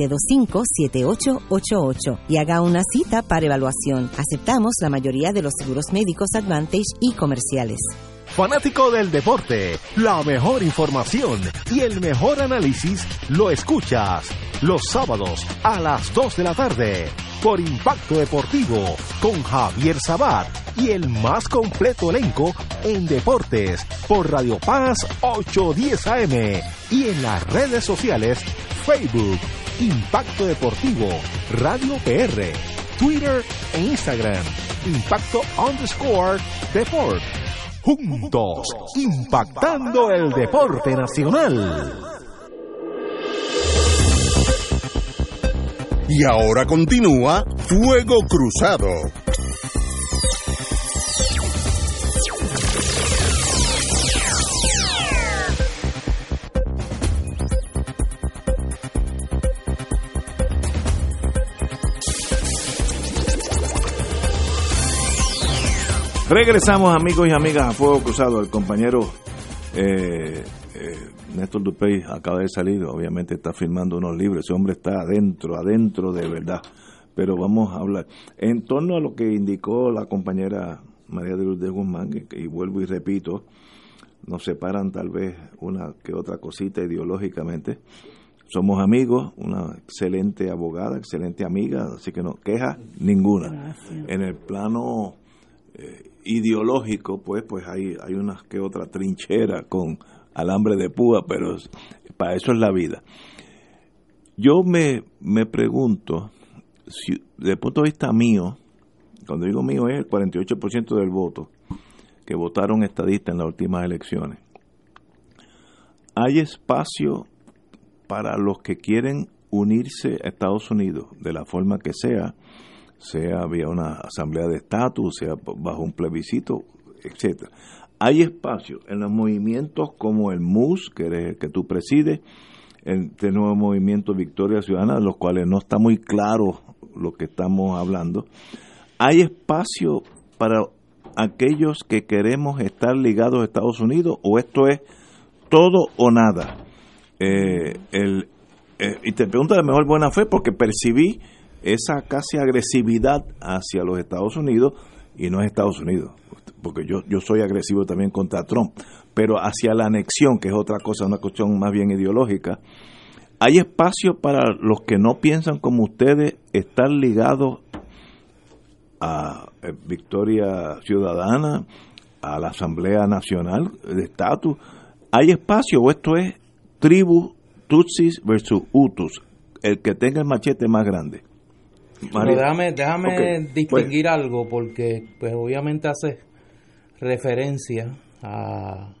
G: 725-7888 y haga una cita para evaluación. Aceptamos la mayoría de los seguros médicos Advantage y comerciales.
H: Fanático del deporte, la mejor información y el mejor análisis lo escuchas los sábados a las 2 de la tarde por Impacto Deportivo con Javier Sabat y el más completo elenco en deportes por Radio Paz 810 AM y en las redes sociales Facebook Impacto Deportivo Radio PR Twitter e Instagram Impacto underscore Deport juntos, impactando el deporte nacional.
C: Y ahora continúa Fuego Cruzado.
A: Regresamos amigos y amigas a Fuego Cruzado. El compañero eh, eh, Néstor Dupey acaba de salir, obviamente está firmando unos libros, ese hombre está adentro, adentro de verdad. Pero vamos a hablar. En torno a lo que indicó la compañera María de Lourdes Guzmán, y vuelvo y repito, nos separan tal vez una que otra cosita ideológicamente. Somos amigos, una excelente abogada, excelente amiga, así que no queja ninguna. En el plano eh, ideológico, pues, pues hay, hay una que otra trinchera con alambre de púa, pero para eso es la vida. Yo me, me pregunto, si, desde el punto de vista mío, cuando digo mío es el 48% del voto que votaron estadistas en las últimas elecciones, ¿hay espacio para los que quieren unirse a Estados Unidos de la forma que sea? Sea vía una asamblea de estatus, sea bajo un plebiscito, etcétera. Hay espacio en los movimientos como el MUS, que, que tú presides, este nuevo movimiento Victoria Ciudadana, de los cuales no está muy claro lo que estamos hablando. Hay espacio para aquellos que queremos estar ligados a Estados Unidos o esto es todo o nada. Eh, el, eh, y te pregunto de mejor buena fe porque percibí esa casi agresividad hacia los Estados Unidos, y no es Estados Unidos, porque yo, yo soy agresivo también contra Trump, pero hacia la anexión, que es otra cosa, una cuestión más bien ideológica, hay espacio para los que no piensan como ustedes estar ligados a eh, Victoria Ciudadana, a la Asamblea Nacional de Estatus. ¿Hay espacio o esto es tribu Tutsis versus Hutus? El que tenga el machete más grande
B: déjame, déjame pues. distinguir algo porque pues obviamente hace referencia a,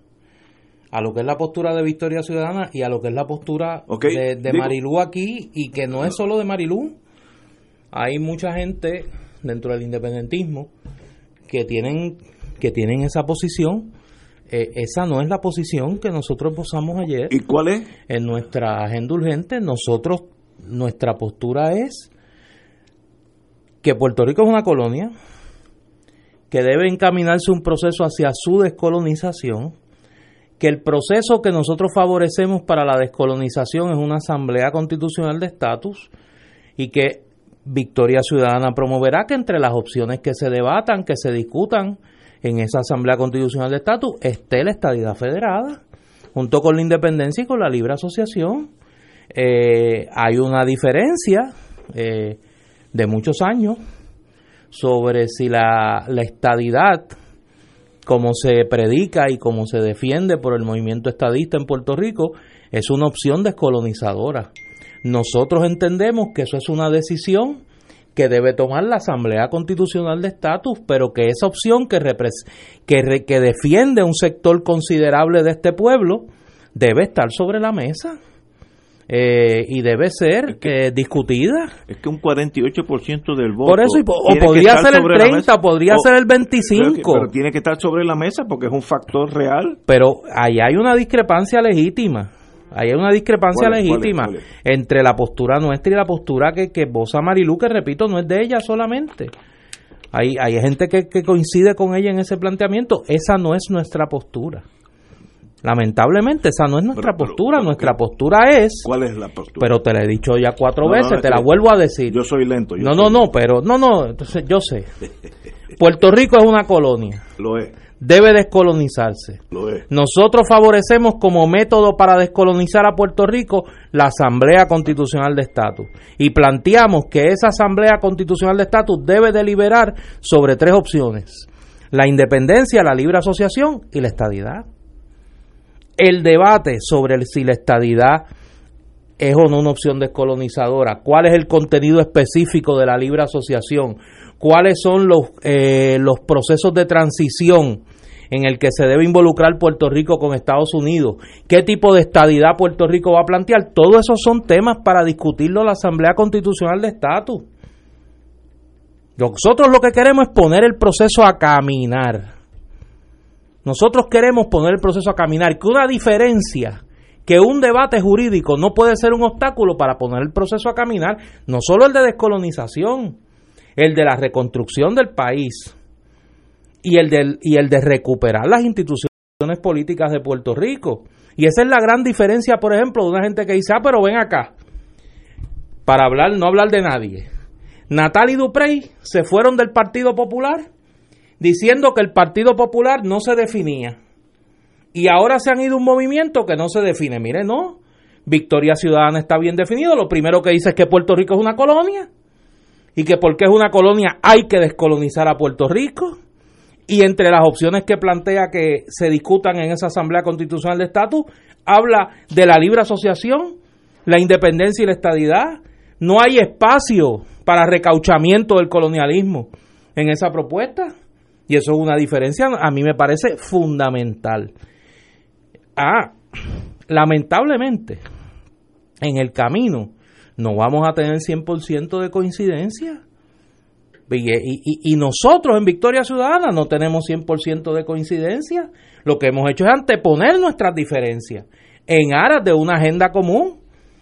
B: a lo que es la postura de Victoria Ciudadana y a lo que es la postura de, de Marilú aquí y que no es solo de Marilú. Hay mucha gente dentro del independentismo que tienen que tienen esa posición. Eh, esa no es la posición que nosotros posamos ayer.
A: ¿Y cuál es?
B: En nuestra agenda urgente, nosotros, nuestra postura es que Puerto Rico es una colonia, que debe encaminarse un proceso hacia su descolonización, que el proceso que nosotros favorecemos para la descolonización es una asamblea constitucional de estatus y que Victoria Ciudadana promoverá que entre las opciones que se debatan, que se discutan en esa asamblea constitucional de estatus esté la estadidad federada, junto con la independencia y con la libre asociación. eh, hay una diferencia eh, de muchos años sobre si la, la estadidad, como se predica y como se defiende por el movimiento estadista en Puerto Rico, es una opción descolonizadora. Nosotros entendemos que eso es una decisión que debe tomar la Asamblea Constitucional de Estatus, pero que esa opción que, que, que defiende un sector considerable de este pueblo debe estar sobre la mesa. Eh, y debe ser que, discutida.
A: Es que un 48% del voto.
B: Por eso, o podría ser el 30, podría ser el 25.
A: Pero, tiene que estar sobre la mesa porque es un factor real.
B: Pero ahí hay una discrepancia legítima. Ahí hay una discrepancia legítima entre la postura nuestra y la postura que, que Bosa Marilu, que repito, no es de ella solamente. Hay, hay gente que, que coincide con ella en ese planteamiento. Esa no es nuestra postura. Lamentablemente esa no es nuestra postura, nuestra postura es...
A: ¿Cuál es la postura?
B: Pero te la he dicho ya cuatro veces, te la vuelvo a decir.
A: Yo soy lento.
B: no, no, no, pero no, no, entonces yo sé. Puerto Rico es una colonia.
A: Lo es.
B: Debe descolonizarse.
A: Lo es.
B: Nosotros favorecemos como método para descolonizar a Puerto Rico la Asamblea Constitucional de Estatus. Y planteamos que esa Asamblea Constitucional de Estatus debe deliberar sobre tres opciones. La independencia, la libre asociación y la estadidad el debate sobre si la estadidad es o no una opción descolonizadora, cuál es el contenido específico de la libre asociación, cuáles son los, eh, los procesos de transición en el que se debe involucrar Puerto Rico con Estados Unidos, qué tipo de estadidad Puerto Rico va a plantear, todos esos son temas para discutirlo la Asamblea Constitucional de Estatus. Nosotros lo que queremos es poner el proceso a caminar nosotros queremos poner el proceso a caminar, que una diferencia, que un debate jurídico no puede ser un obstáculo para poner el proceso a caminar, no solo el de descolonización, el de la reconstrucción del país y el de, el de recuperar las instituciones políticas de Puerto Rico. Y esa es la gran diferencia, por ejemplo, de una gente que dice, ah, pero ven acá, para hablar, no hablar de nadie. Natal y Duprey se fueron del Partido Popular diciendo que el Partido Popular no se definía. Y ahora se han ido un movimiento que no se define. Mire, no. Victoria Ciudadana está bien definido. Lo primero que dice es que Puerto Rico es una colonia. Y que porque es una colonia hay que descolonizar a Puerto Rico. Y entre las opciones que plantea que se discutan en esa Asamblea Constitucional de Estatus, habla de la libre asociación, la independencia y la estadidad. No hay espacio para recauchamiento del colonialismo en esa propuesta. Y eso es una diferencia, a mí me parece fundamental. Ah, lamentablemente, en el camino no vamos a tener 100% de coincidencia. Y, nosotros en Victoria Ciudadana no tenemos 100% de coincidencia. Lo que hemos hecho es anteponer nuestras diferencias en aras de una agenda común.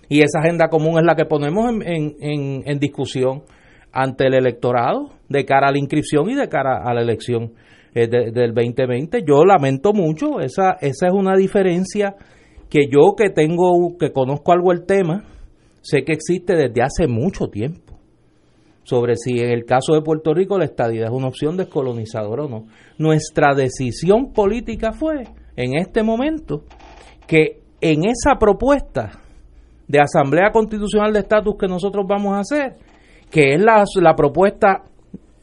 B: Y esa agenda común es la que ponemos en, en, en discusión ante el electorado de cara a la inscripción y de cara a la elección eh, del 2020. Yo lamento mucho, esa, esa es una diferencia que yo que tengo, que conozco algo el tema, sé que existe desde hace mucho tiempo sobre si en el caso de Puerto Rico la estadía es una opción descolonizadora o no. Nuestra decisión política fue, en este momento, que en esa propuesta de Asamblea Constitucional de Estatus que nosotros vamos a hacer, que es la, la propuesta,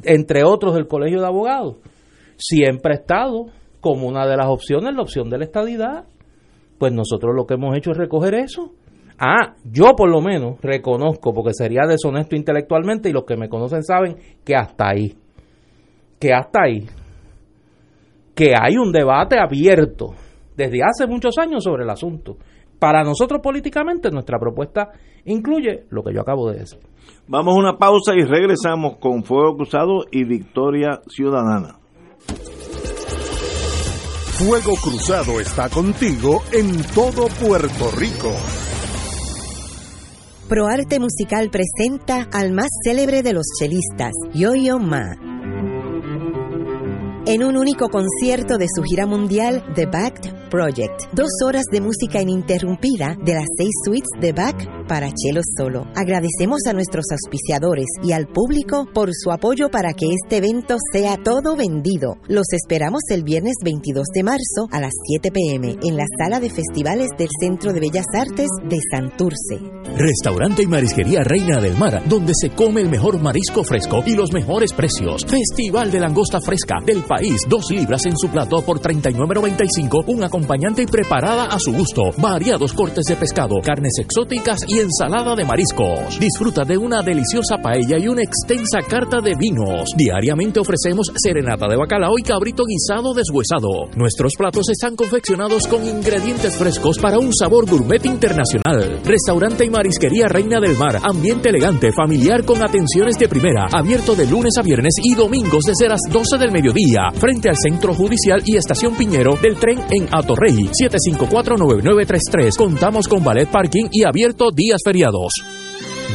B: entre otros, del Colegio de Abogados, siempre ha estado como una de las opciones la opción de la estadidad. Pues nosotros lo que hemos hecho es recoger eso. Ah, yo por lo menos reconozco, porque sería deshonesto intelectualmente y los que me conocen saben que hasta ahí, que hasta ahí, que hay un debate abierto desde hace muchos años sobre el asunto. Para nosotros políticamente nuestra propuesta incluye lo que yo acabo de decir.
A: Vamos a una pausa y regresamos con Fuego Cruzado y Victoria Ciudadana.
C: Fuego Cruzado está contigo en todo Puerto Rico.
G: ProArte Musical presenta al más célebre de los chelistas, Yo-Yo Ma. En un único concierto de su gira mundial, The Backed Project. Dos horas de música ininterrumpida de las seis suites de Bach para Chelo Solo. Agradecemos a nuestros auspiciadores y al público por su apoyo para que este evento sea todo vendido. Los esperamos el viernes 22 de marzo a las 7 pm en la sala de festivales del Centro de Bellas Artes de Santurce.
D: Restaurante y Marisquería Reina del Mar, donde se come el mejor marisco fresco y los mejores precios. Festival de langosta fresca del país, dos libras en su plato por 39.95, un acompañante preparada a su gusto, variados cortes de pescado, carnes exóticas y ensalada de mariscos. Disfruta de una deliciosa paella y una extensa carta de vinos. Diariamente ofrecemos serenata de bacalao y cabrito guisado deshuesado. Nuestros platos están confeccionados con ingredientes frescos para un sabor gourmet internacional. Restaurante y Marisquería Reina del Mar, ambiente elegante, familiar con atenciones de primera, abierto de lunes a viernes y domingos desde las 12 del mediodía, frente al Centro Judicial y Estación Piñero del tren en Atorrey, 754-9933. Contamos con ballet parking y abierto días feriados.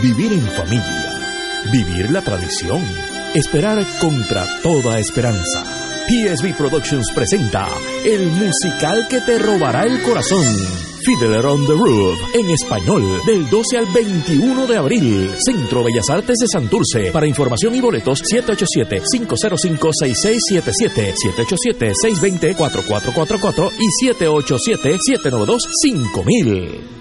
D: Vivir en familia, vivir la tradición, esperar contra toda esperanza. PSB Productions presenta el musical que te robará el corazón. Fiddler on the Roof, en español, del 12 al 21 de abril. Centro Bellas Artes de Santurce. Para información y boletos, 787-505-6677, 787-620-4444 y 787-792-5000.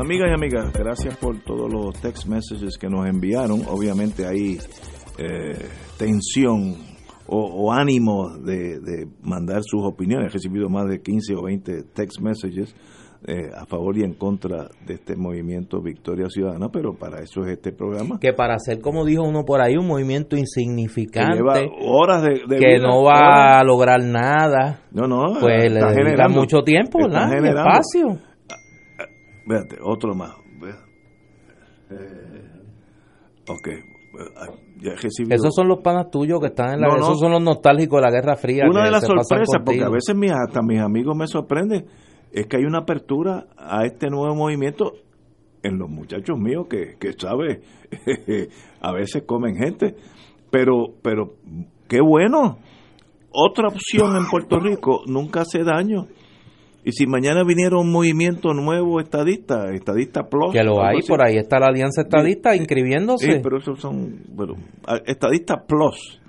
A: Amigas y amigas, gracias por todos los text messages que nos enviaron. Obviamente hay eh, tensión o, o ánimo de, de mandar sus opiniones. He recibido más de 15 o 20 text messages eh, a favor y en contra de este movimiento Victoria Ciudadana, pero para eso es este programa.
B: Que para hacer, como dijo uno por ahí, un movimiento
A: Que
B: insignificante,
A: lleva horas de, de
B: que
A: vida,
B: no va
A: horas.
B: a lograr nada,
A: No, no,
B: pues le dedican mucho tiempo, ¿verdad? Espacio.
A: Véate, otro más. Eh, ok. eh,
B: Esos son los panas tuyos que están en la...
A: No, no.
B: Esos son los nostálgicos de la Guerra Fría.
A: Una de las sorpresas, porque a veces mis, hasta mis amigos me sorprenden, es que hay una apertura a este nuevo movimiento en los muchachos míos que, que sabe, a veces comen gente, pero, pero qué bueno. Otra opción en Puerto Rico nunca hace daño. Y si mañana viniera un movimiento nuevo estadista, estadista plus,
B: Que lo hay,
A: así,
B: por ahí está la Alianza Estadista inscribiéndose.
A: Sí, pero esos son, bueno, a- estadistas plus.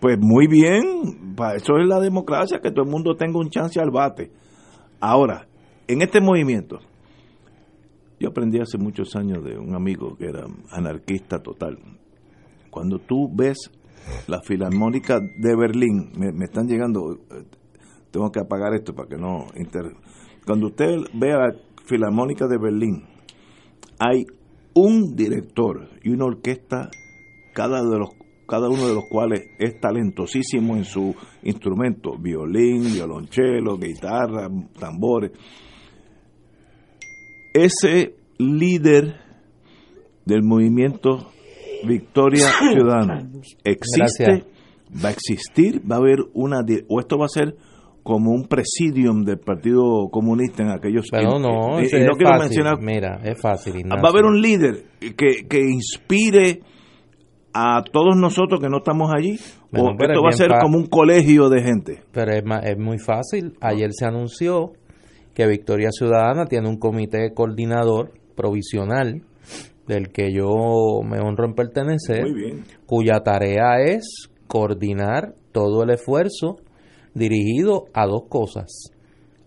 A: Pues muy bien, para eso es la democracia, que todo el mundo tenga un chance al bate. Ahora, en este movimiento, yo aprendí hace muchos años de un amigo que era anarquista total. Cuando tú ves la Filarmónica de Berlín, me, me están llegando, eh, tengo que apagar esto para que no inter... Cuando usted ve a la Filarmónica de Berlín, hay un director y una orquesta, cada de los cada uno de los cuales es talentosísimo en su instrumento, violín, violonchelo, guitarra, tambores. Ese líder del movimiento Victoria Ciudadana existe,
B: Gracias.
A: va a existir, va a haber una o esto va a ser como un presidium del Partido Comunista en aquellos
B: Pero no,
A: y
B: ese
A: no
B: es
A: quiero
B: fácil.
A: mencionar
B: Mira, es fácil.
A: va
B: Ignacio.
A: a haber un líder que, que inspire a todos nosotros que no estamos allí
B: Bueno,
A: o esto
B: es
A: va a ser como un colegio de gente
B: Pero es, es muy fácil. Ayer se anunció que Victoria Ciudadana tiene un comité coordinador provisional del que yo me honro en pertenecer,
A: muy bien
B: cuya tarea es coordinar todo el esfuerzo dirigido a dos cosas,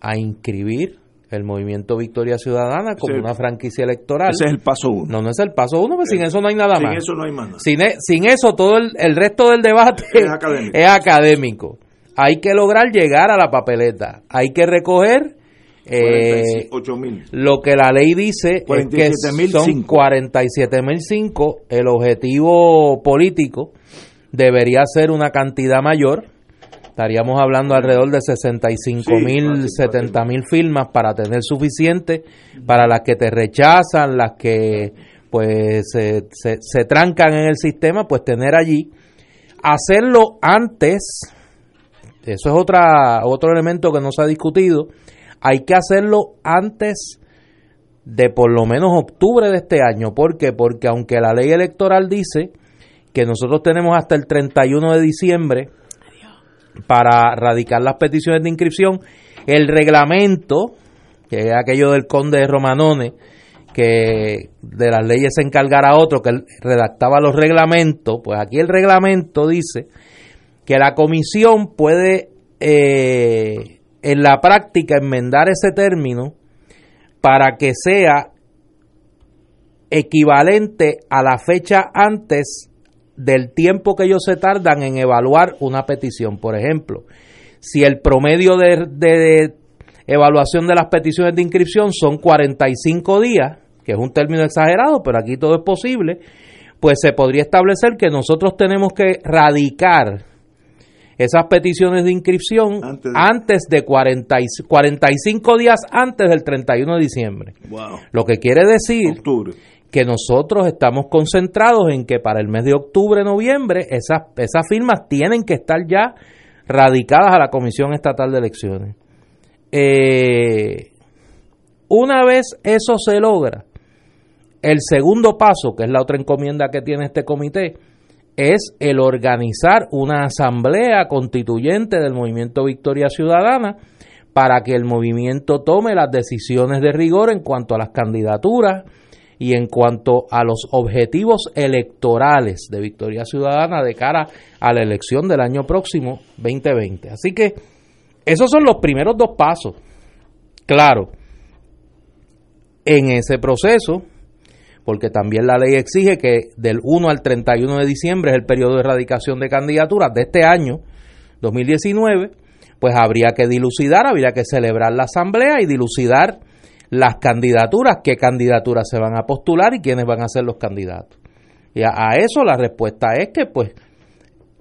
B: a inscribir el movimiento Victoria Ciudadana como una franquicia electoral.
A: ese es el paso uno
B: No, no es el paso uno, porque sin eso no hay nada
A: sin
B: más.
A: eso no hay más nada.
B: Sin, e- sin eso, todo el, el resto del debate
A: Es académico.
B: es académico. Hay que lograr llegar a la papeleta. Hay que recoger Eh,
A: 48 mil.
B: lo que la ley dice es que
A: 47.005.
B: son 47.005. El objetivo político debería ser una cantidad mayor. Estaríamos hablando alrededor de 65 mil,
A: Sí,
B: 70 mil firmas para tener suficiente para las que te rechazan, las que pues se, se- se trancan en el sistema, pues tener allí. Hacerlo antes, eso es otra, otro elemento que no se ha discutido, hay que hacerlo antes de por lo menos octubre de este año. ¿Por qué? Porque aunque la ley electoral dice que nosotros tenemos hasta el 31 de diciembre para radicar las peticiones de inscripción, el reglamento, que es aquello del conde de Romanone, que de las leyes se encargara otro, que redactaba los reglamentos, pues aquí el reglamento dice que la comisión puede eh, en la práctica enmendar ese término para que sea equivalente a la fecha antes del tiempo que ellos se tardan en evaluar una petición. Por ejemplo, si el promedio de, de evaluación de las peticiones de inscripción son 45 días, que es un término exagerado, pero aquí todo es posible, pues se podría establecer que nosotros tenemos que radicar esas peticiones de inscripción
A: Antes
B: antes
A: de-
B: de, 40 y- 45 días antes del 31 de diciembre.
A: Wow.
B: Lo que quiere decir
A: Octubre.
B: Que nosotros estamos concentrados en que para el mes de octubre, noviembre, esas, esas firmas tienen que estar ya radicadas a la Comisión Estatal de Elecciones. Eh, una vez eso se logra, el segundo paso, que es la otra encomienda que tiene este comité, es el organizar una asamblea constituyente del movimiento Victoria Ciudadana para que el movimiento tome las decisiones de rigor en cuanto a las candidaturas y en cuanto a los objetivos electorales de Victoria Ciudadana de cara a la elección del año próximo 2020. Así que esos son los primeros dos pasos. Claro, en ese proceso, porque también la ley exige que del 1 al 31 de diciembre es el periodo de erradicación de candidaturas de este año, 2019, pues habría que dilucidar, habría que celebrar la asamblea y dilucidar las candidaturas, qué candidaturas se van a postular y quiénes van a ser los candidatos. Y a, a eso la respuesta es que, pues,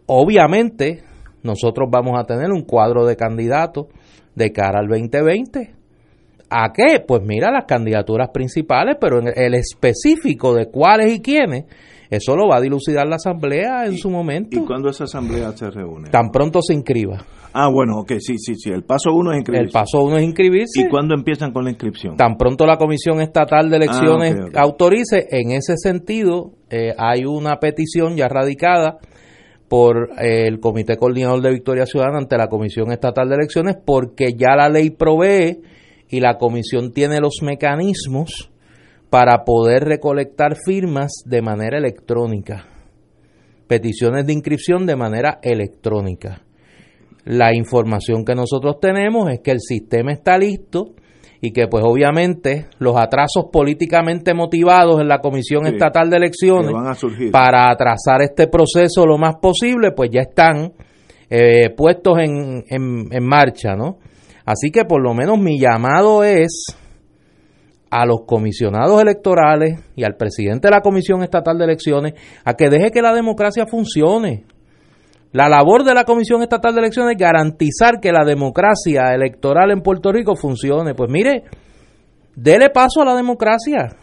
B: obviamente, nosotros vamos a tener un cuadro de candidatos de cara al 2020. ¿A qué? Pues mira, las candidaturas principales, pero en el específico de cuáles y quiénes, eso lo va a dilucidar la asamblea en su momento.
A: ¿Y cuándo esa asamblea se reúne?
B: Tan pronto se inscriba.
A: Ah, bueno, ok, sí, sí, sí. El paso uno es inscribirse.
B: El paso uno es inscribirse.
A: ¿Y cuándo empiezan con la inscripción?
B: Tan pronto la Comisión Estatal de Elecciones
A: Ah,
B: autorice, en ese sentido, eh, hay una petición ya radicada por eh, el Comité Coordinador de Victoria Ciudadana ante la Comisión Estatal de Elecciones porque ya la ley provee y la Comisión tiene los mecanismos para poder recolectar firmas de manera electrónica, peticiones de inscripción de manera electrónica. La información que nosotros tenemos es que el sistema está listo y que pues obviamente los atrasos políticamente motivados en la Comisión
A: Sí,
B: Estatal de Elecciones
A: van a
B: para atrasar este proceso lo más posible, pues ya están eh, puestos en, en, en marcha, ¿no? Así que por lo menos mi llamado es a los comisionados electorales y al presidente de la Comisión Estatal de Elecciones a que deje que la democracia funcione. La labor de la Comisión Estatal de Elecciones es garantizar que la democracia electoral en Puerto Rico funcione. Pues mire, dele paso a la democracia.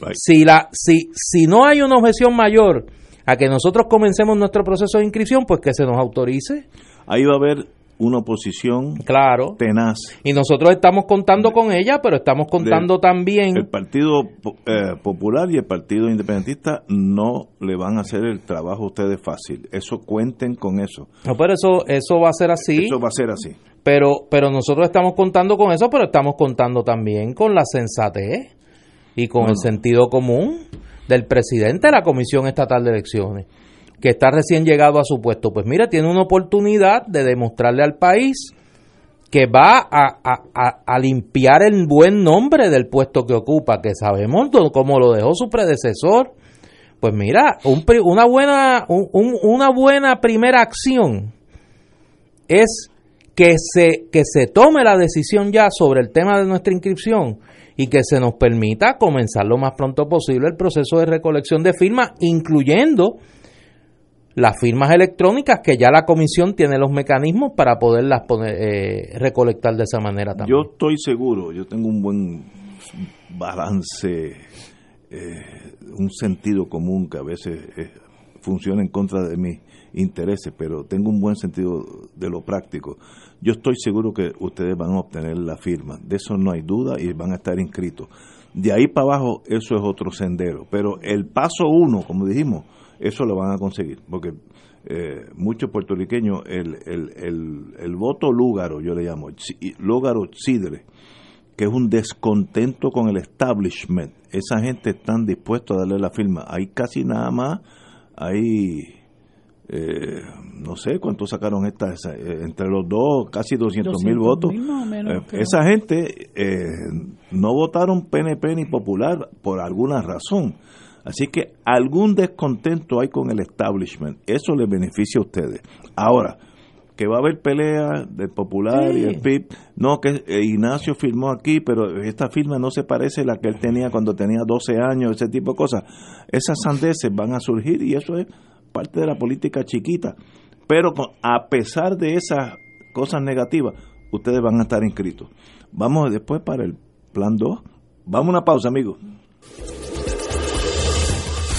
A: Right.
B: Si, la, si, si no hay una objeción mayor a que nosotros comencemos nuestro proceso de inscripción, pues que se nos autorice.
A: Ahí va a haber una oposición
B: Claro.
A: tenaz.
B: Y nosotros estamos contando con ella, pero estamos contando también...
A: El Partido eh, Popular y el Partido Independentista no le van a hacer el trabajo a ustedes fácil. Eso cuenten con eso.
B: No, pero eso, eso va a ser así.
A: Eso va a ser así.
B: Pero, pero nosotros estamos contando con eso, pero estamos contando también con la sensatez y con el sentido común del presidente de la Comisión Estatal de Elecciones, que está recién llegado a su puesto. Pues mira, tiene una oportunidad de demostrarle al país que va a, a- a- limpiar el buen nombre del puesto que ocupa, que sabemos cómo lo dejó su predecesor. Pues mira, una, buena, un- un- una buena primera acción es que se, que se tome la decisión ya sobre el tema de nuestra inscripción y que se nos permita comenzar lo más pronto posible el proceso de recolección de firmas, incluyendo las firmas electrónicas que ya la comisión tiene los mecanismos para poderlas poner, eh, recolectar de esa manera también.
A: Yo estoy seguro, yo tengo un buen balance, eh, un sentido común que a veces eh, funciona en contra de mis intereses, pero tengo un buen sentido de lo práctico. Yo estoy seguro que ustedes van a obtener la firma, de eso no hay duda y van a estar inscritos. De ahí para abajo, eso es otro sendero, pero el paso uno, como dijimos, eso lo van a conseguir, porque eh, muchos puertorriqueños, el, el, el, el, voto lúgaro, yo le llamo, lúgaro sidre, que es un descontento con el establishment, esa gente están dispuestos a darle la firma. Hay casi nada más, hay, eh, no sé cuánto sacaron estas, eh, entre los dos, casi 200 mil votos.
E: Menos,
A: eh, esa gente no votaron PNP ni Popular por alguna razón. Así que algún descontento hay con el establishment. Eso le beneficia a ustedes. Ahora, que va a haber pelea del Popular y el PIB. No, que Ignacio firmó aquí, pero esta firma no se parece a la que él tenía cuando tenía 12 años, ese tipo de cosas. Esas sandeces van a surgir y eso es parte de la política chiquita. Pero a pesar de esas cosas negativas, ustedes van a estar inscritos. Vamos después para el plan 2. Vamos a una pausa, amigos.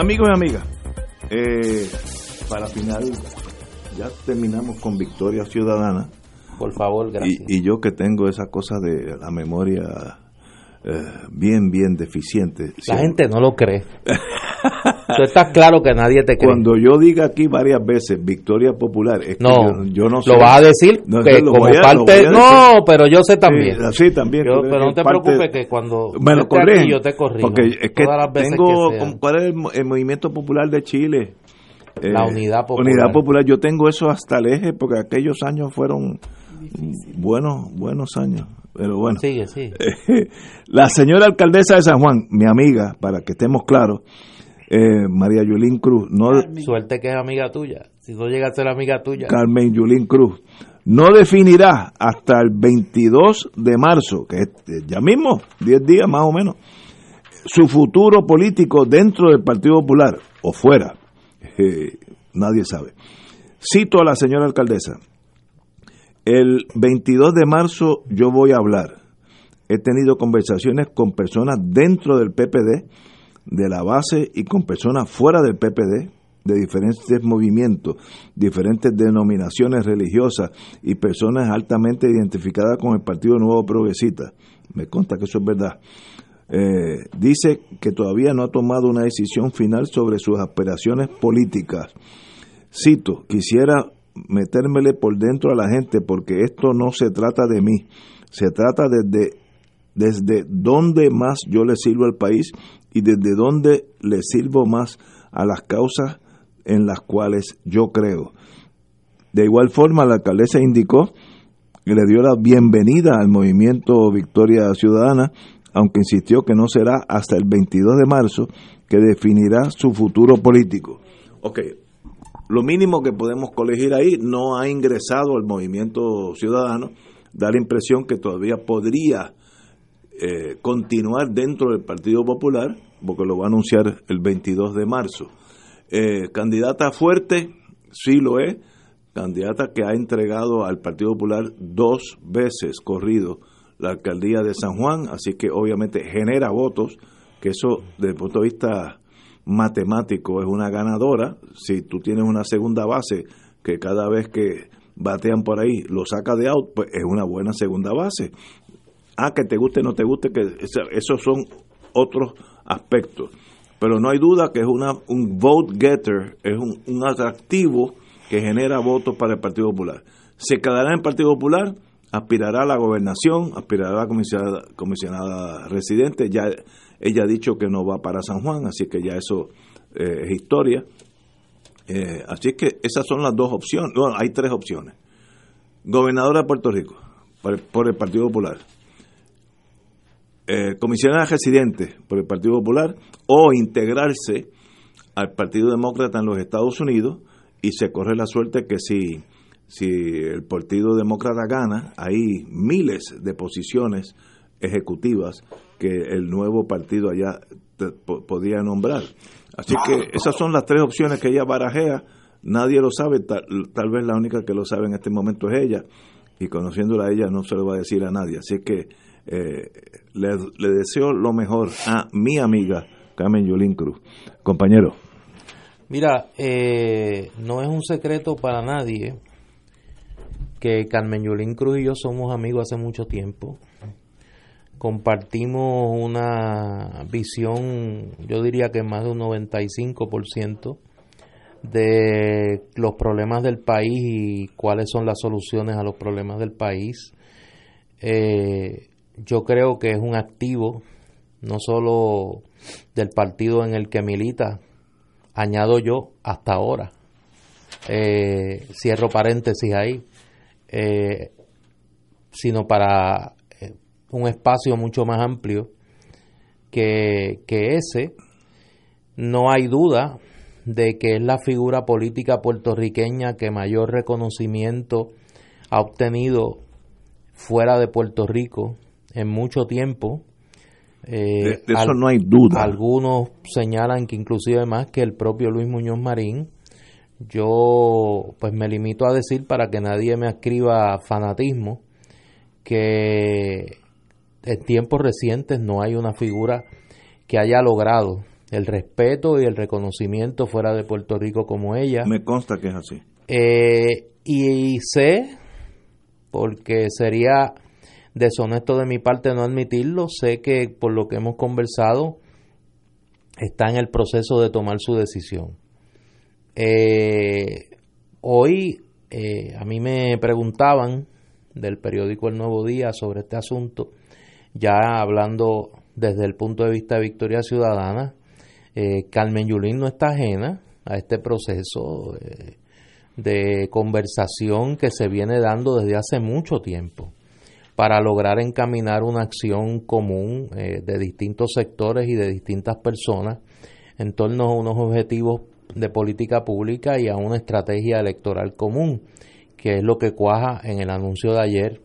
A: Amigos y amigas, eh, para final, ya terminamos con Victoria Ciudadana.
B: Por favor, gracias.
A: Y, y yo que tengo esa cosa de la memoria eh, bien, bien deficiente.
B: La gente no lo cree. Tú estás claro que nadie te cree.
A: Cuando yo diga aquí varias veces Victoria Popular, es que
B: no,
A: yo, yo no sé.
B: lo vas a decir
A: No,
B: que como
A: a-
B: parte. no, pero yo sé también.
A: Sí, sí, también.
B: Yo-
A: pero
B: no te
A: parte-
B: preocupes que cuando
A: me lo corrigen.
B: yo te corrijo.
A: Porque es que
B: Todas las veces
A: tengo.
B: que.
A: ¿Cuál es el, mo- el movimiento popular de Chile? Eh,
B: La Unidad Popular.
A: Unidad Popular. Yo tengo eso hasta el eje porque aquellos años fueron buenos, buenos años. Pero bueno.
B: Sigue, sigue.
A: La señora alcaldesa de San Juan, mi amiga, para que estemos claros, eh, María Yulín Cruz, no,
B: Suerte que es amiga tuya. Si no llega a ser amiga tuya.
A: Carmen Yulín Cruz, no definirá hasta el 22 de marzo, que es eh, ya mismo, 10 días más o menos, su futuro político dentro del Partido Popular o fuera. Eh, nadie sabe. Cito a la señora alcaldesa. El 22 de marzo yo voy a hablar. He tenido conversaciones con personas dentro del PPD, de la base y con personas fuera del PPD, de diferentes movimientos, diferentes denominaciones religiosas y personas altamente identificadas con el Partido Nuevo Progresista. Me consta que eso es verdad. Eh, dice que todavía no ha tomado una decisión final sobre sus aspiraciones políticas. Cito, quisiera metérmele por dentro a la gente porque esto no se trata de mí, se trata desde, desde dónde más yo le sirvo al país y desde dónde le sirvo más a las causas en las cuales yo creo. De igual forma, la alcaldesa indicó que le dio la bienvenida al movimiento Victoria Ciudadana, aunque insistió que no será hasta el 22 de marzo que definirá su futuro político. Ok, lo mínimo que podemos colegir ahí no ha ingresado al movimiento ciudadano, da la impresión que todavía podría eh, continuar dentro del Partido Popular, porque lo va a anunciar el 22 de marzo. Eh, candidata fuerte, sí lo es, candidata que ha entregado al Partido Popular dos veces corrido la alcaldía de San Juan, así que obviamente genera votos, que eso desde el punto de vista matemático es una ganadora. Si tú tienes una segunda base que cada vez que batean por ahí lo saca de out, pues es una buena segunda base. Ah, que te guste o no te guste, que esos son otros aspectos. Pero no hay duda que es una, un vote getter, es un, un atractivo que genera votos para el Partido Popular. Se quedará en el Partido Popular, aspirará a la gobernación, aspirará a la comisionada, comisionada residente, ya ella ha dicho que no va para San Juan, así que ya eso eh, es historia. Eh, así que esas son las dos opciones, bueno, hay tres opciones. Gobernadora de Puerto Rico, por el, por el Partido Popular. Eh, comisionada residente por el Partido Popular o integrarse al Partido Demócrata en los Estados Unidos y se corre la suerte que si, si el Partido Demócrata gana, hay miles de posiciones ejecutivas que el nuevo partido allá podía nombrar. Así que esas son las tres opciones que ella barajea. Nadie lo sabe, tal, vez la única que lo sabe en este momento es ella, y conociéndola a ella no se lo va a decir a nadie. Así que eh, le, le, deseo lo mejor a mi amiga Carmen Yulín Cruz. Compañero.
B: Mira, eh, no es un secreto para nadie que Carmen Yulín Cruz y yo somos amigos hace mucho tiempo compartimos una visión, yo diría que más de un 95% de los problemas del país y cuáles son las soluciones a los problemas del país. Eh, yo creo que es un activo no solo del partido en el que milita, añado yo hasta ahora, eh, cierro paréntesis ahí, eh, sino para un espacio mucho más amplio que, ese. No hay duda de que es la figura política puertorriqueña que mayor reconocimiento ha obtenido fuera de Puerto Rico en mucho tiempo.
A: Eh, de, eso no hay duda.
B: Algunos señalan que inclusive más que el propio Luis Muñoz Marín. Yo pues me limito a decir para que nadie me escriba fanatismo que en tiempos recientes no hay una figura que haya logrado el respeto y el reconocimiento fuera de Puerto Rico como ella.
A: Me consta que es así.
B: Eh, y, sé, porque sería deshonesto de mi parte no admitirlo, sé que por lo que hemos conversado está en el proceso de tomar su decisión. Eh, hoy eh, a mí me preguntaban del periódico El Nuevo Día sobre este asunto ya hablando desde el punto de vista de Victoria Ciudadana, eh, Carmen Yulín no está ajena a este proceso eh, de conversación que se viene dando desde hace mucho tiempo para lograr encaminar una acción común eh, de distintos sectores y de distintas personas en torno a unos objetivos de política pública y a una estrategia electoral común, que es lo que cuaja en el anuncio de ayer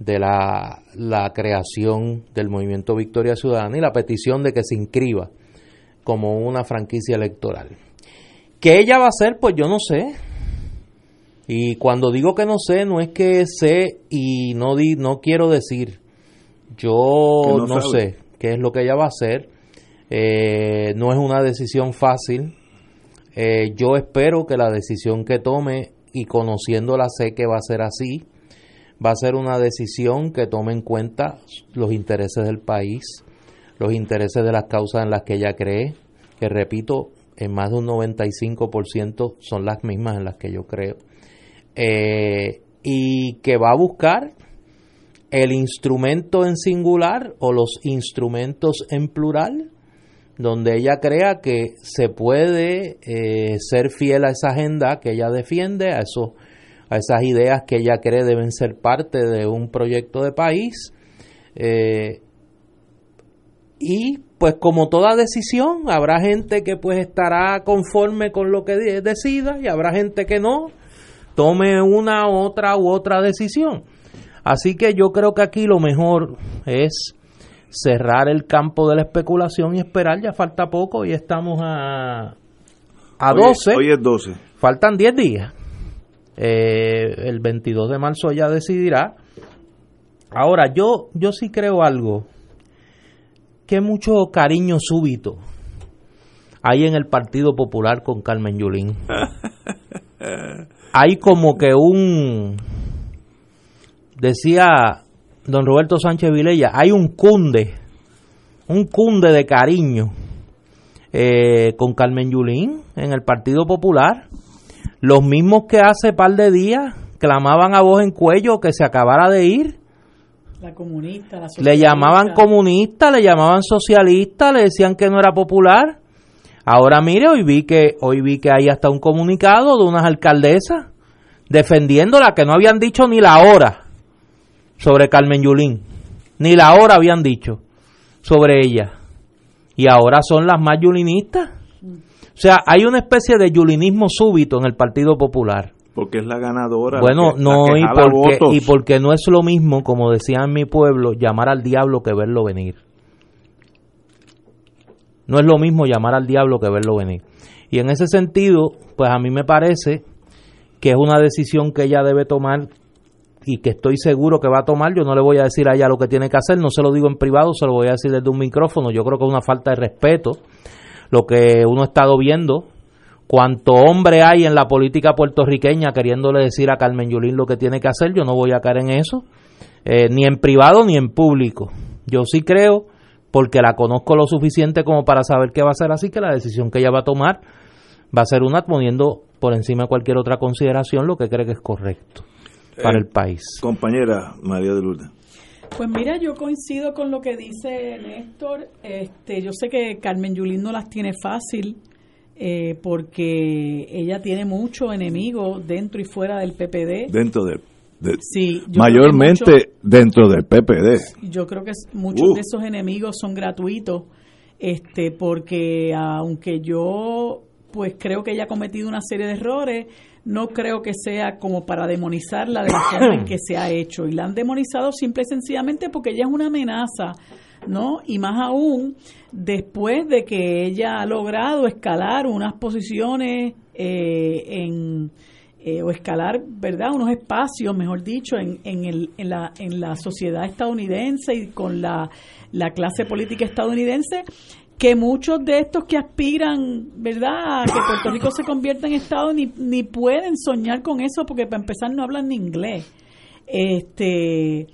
B: de la, la creación del movimiento Victoria Ciudadana y la petición de que se inscriba como una franquicia electoral. ¿Qué ella va a hacer? Pues yo no sé. Y cuando digo que no sé, no es que sé y no, di, no quiero decir. Yo no, sé qué es lo que ella va a hacer. Eh, no es una decisión fácil. Eh, yo espero que la decisión que tome, y conociéndola sé que va a ser así, va a ser una decisión que tome en cuenta los intereses del país, los intereses de las causas en las que ella cree, que repito, en más de un 95% son las mismas en las que yo creo, eh, y que va a buscar el instrumento en singular o los instrumentos en plural, donde ella crea que se puede eh, ser fiel a esa agenda que ella defiende, a, eso, a esas ideas que ella cree deben ser parte de un proyecto de país. Eh, y pues como toda decisión, habrá gente que pues estará conforme con lo que decida y habrá gente que no, tome una, otra u otra decisión. Así que yo creo que aquí lo mejor es cerrar el campo de la especulación y esperar, ya falta poco y estamos a, a 12.
A: Hoy es 12.
B: Faltan 10 días. Eh, el 22 de marzo ya decidirá. Ahora, yo, yo sí creo algo, que mucho cariño súbito hay en el Partido Popular con Carmen Yulín. hay como que un, decía don Roberto Sánchez Vilella, hay un cunde, un cunde de cariño eh, con Carmen Yulín en el Partido Popular. Los mismos que hace par de días clamaban a voz en cuello que se acabara de ir.
E: La comunista, la
B: le llamaban comunista, le llamaban socialista, le decían que no era popular. Ahora mire, hoy vi que hoy vi que hay hasta un comunicado de unas alcaldesas defendiéndola que no habían dicho ni la hora sobre Carmen Yulín, ni la hora habían dicho sobre ella. Y ahora son las más yulinistas. O sea, hay una especie de yulinismo súbito en el Partido Popular.
A: Porque es la ganadora.
B: Bueno, no, y, porque, y porque no es lo mismo, como decía en mi pueblo, llamar al diablo que verlo venir. No es lo mismo llamar al diablo que verlo venir. Y en ese sentido, pues a mí me parece que es una decisión que ella debe tomar y que estoy seguro que va a tomar. Yo no le voy a decir a ella lo que tiene que hacer, no se lo digo en privado, se lo voy a decir desde un micrófono. Yo creo que es una falta de respeto lo que uno ha estado viendo. Cuanto hombre hay en la política puertorriqueña queriéndole decir a Carmen Yulín lo que tiene que hacer, yo no voy a caer en eso, eh, ni en privado ni en público. Yo sí creo, porque la conozco lo suficiente como para saber qué va a hacer así, que la decisión que ella va a tomar va a ser una poniendo por encima de cualquier otra consideración lo que cree que es correcto para el eh, país.
A: Compañera María de Lourdes.
E: Pues mira, yo coincido con lo que dice Néstor. Este, yo sé que Carmen Yulín no las tiene fácil eh, porque ella tiene muchos enemigos dentro y fuera del PPD.
A: Dentro del sí, mayormente dentro del PPD.
E: Yo creo que muchos de esos enemigos son gratuitos, este, porque aunque yo pues creo que ella ha cometido una serie de errores, no creo que sea como para demonizarla de la forma en que se ha hecho. Y la han demonizado simple y sencillamente porque ella es una amenaza, ¿no? Y más aún después de que ella ha logrado escalar unas posiciones eh, en... Eh, o escalar, ¿verdad? Unos espacios, mejor dicho, en, en, el, en, la, en la sociedad estadounidense y con la, la clase política estadounidense, que muchos de estos que aspiran, ¿verdad?, a que Puerto Rico se convierta en Estado ni, ni pueden soñar con eso porque para empezar no hablan ni inglés. Este,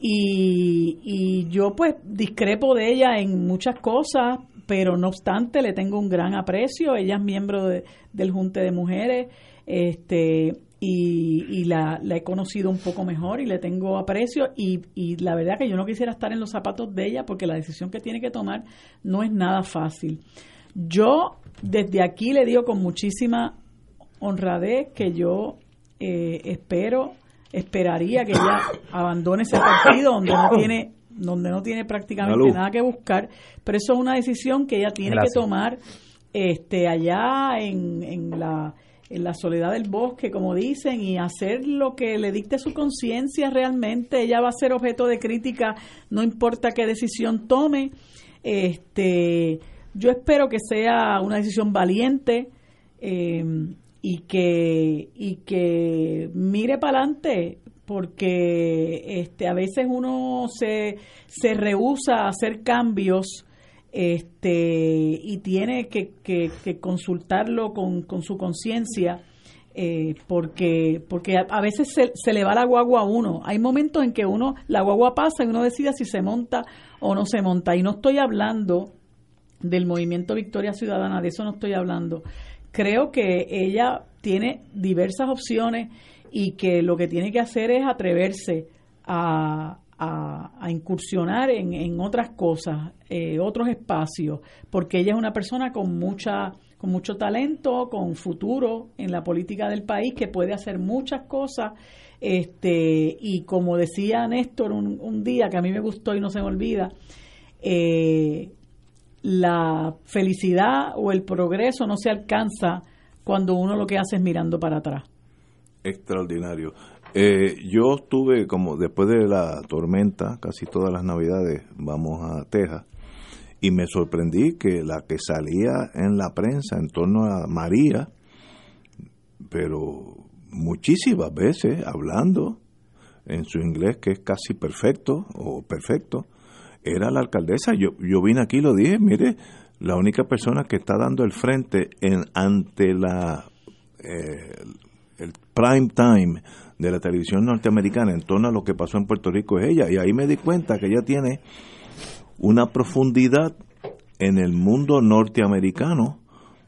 E: y, y yo pues discrepo de ella en muchas cosas, pero no obstante le tengo un gran aprecio. Ella es miembro del Junte de Mujeres. Este, y, la, he conocido un poco mejor y le tengo aprecio y, y, la verdad que yo no quisiera estar en los zapatos de ella porque la decisión que tiene que tomar no es nada fácil. Yo desde aquí le digo con muchísima honradez que yo eh, espero, esperaría que ella abandone ese partido donde no tiene donde no tiene prácticamente nada que buscar, pero eso es una decisión que ella tiene que tomar este, allá en, en, la, en la soledad del bosque, como dicen, y hacer lo que le dicte su conciencia realmente. Ella va a ser objeto de crítica, no importa qué decisión tome. Este, yo espero que sea una decisión valiente eh, y, que, y que mire para adelante, porque este, a veces uno se, se rehúsa a hacer cambios este, y tiene que, consultarlo con, con su conciencia. Eh, porque porque a, veces se, se, le va la guagua a uno. Hay momentos en que uno la guagua pasa y uno decide si se monta o no se monta. Y no estoy hablando del movimiento Victoria Ciudadana, de eso no estoy hablando. Creo que ella tiene diversas opciones y que lo que tiene que hacer es atreverse a, a, incursionar en, en, otras cosas, eh, otros espacios, porque ella es una persona con mucha con mucho talento, con futuro en la política del país, que puede hacer muchas cosas. Este, y como decía Néstor un, un día, que a mí me gustó y no se me olvida, eh, la felicidad o el progreso no se alcanza cuando uno lo que hace es mirando para atrás.
A: Extraordinario. Eh, yo estuve como después de la tormenta, casi todas las navidades vamos a Texas y me sorprendí que la que salía en la prensa en torno a María, pero muchísimas veces hablando en su inglés que es casi perfecto o perfecto, era la alcaldesa. Yo, yo vine aquí y lo dije, mire, la única persona que está dando el frente en, ante la eh, prime time de la televisión norteamericana en torno a lo que pasó en Puerto Rico es ella. Y ahí me di cuenta que ella tiene una profundidad en el mundo norteamericano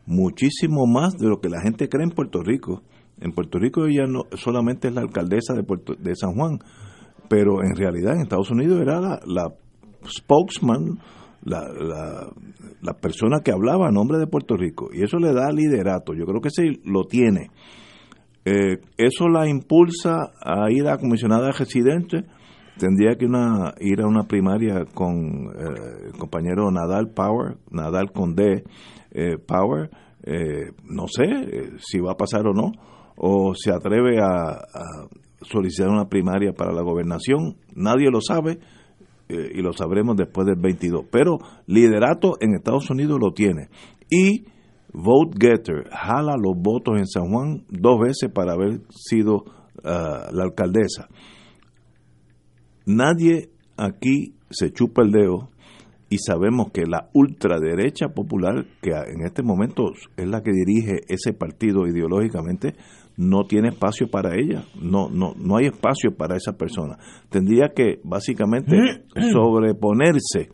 A: muchísimo más de lo que la gente cree en Puerto Rico. En Puerto Rico ella no solamente es la alcaldesa de, Puerto, de San Juan, pero en realidad en Estados Unidos era la, la spokesman, la, la, persona que hablaba a nombre de Puerto Rico. Y eso le da liderato. Yo creo que sí lo tiene. Eh, eso la impulsa a ir a comisionada residente. Tendría que una, ir a una primaria con eh, el compañero Nadal Power, Nadal con D eh, Power. no sé si va a pasar o no. O se atreve a, solicitar una primaria para la gobernación. Nadie lo sabe y lo sabremos después del 22. Pero liderato en Estados Unidos lo tiene. Y Vote Getter jala los votos en San Juan dos veces para haber sido ah, la alcaldesa. Nadie aquí se chupa el dedo y sabemos que la ultraderecha popular, que en este momento es la que dirige ese partido ideológicamente, no tiene espacio para ella, no, no, no hay espacio para esa persona. Tendría que básicamente sobreponerse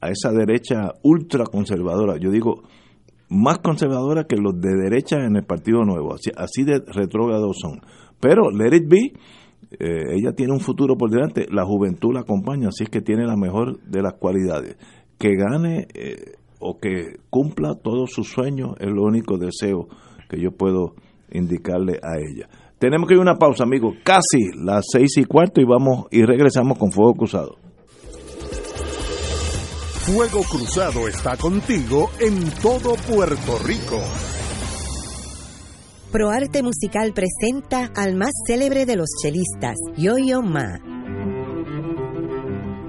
A: a esa derecha ultraconservadora. Yo digo, más conservadora que los de derecha en el Partido Nuevo, así, así de retrógrados son. Pero let it be, eh, ella tiene un futuro por delante, la juventud la acompaña, así es que tiene la mejor de las cualidades. Que gane eh, o que cumpla todos sus sueños es lo único deseo que yo puedo indicarle a ella. Tenemos que ir a una pausa, amigos, casi las seis y cuarto y vamos y regresamos con Fuego Cruzado.
C: Fuego Cruzado está contigo en todo Puerto Rico.
G: ProArte Musical presenta al más célebre de los chelistas, Yo-Yo Ma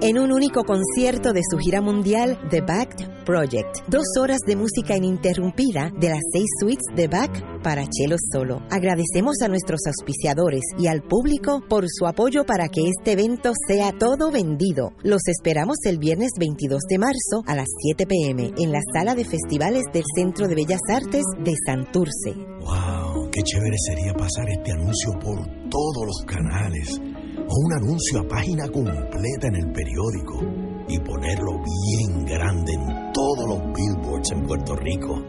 G: en un único concierto de su gira mundial The Back Project. Dos horas de música ininterrumpida de las seis suites de Back para Chelo Solo. Agradecemos a nuestros auspiciadores y al público por su apoyo para que este evento sea todo vendido. Los esperamos el viernes 22 de marzo a las 7 pm en la sala de festivales del Centro de Bellas Artes de Santurce.
I: ¡Wow! ¡Qué chévere sería pasar este anuncio por todos los canales! O un anuncio a página completa en el periódico y ponerlo bien grande en todos los billboards en Puerto Rico.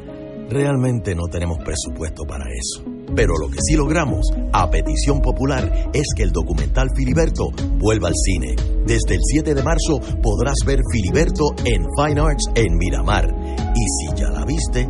I: Realmente no tenemos presupuesto para eso. Pero lo que sí logramos, a petición popular, es que el documental Filiberto vuelva al cine. Desde el 7 de marzo podrás ver Filiberto en Fine Arts en Miramar. Y si ya la viste,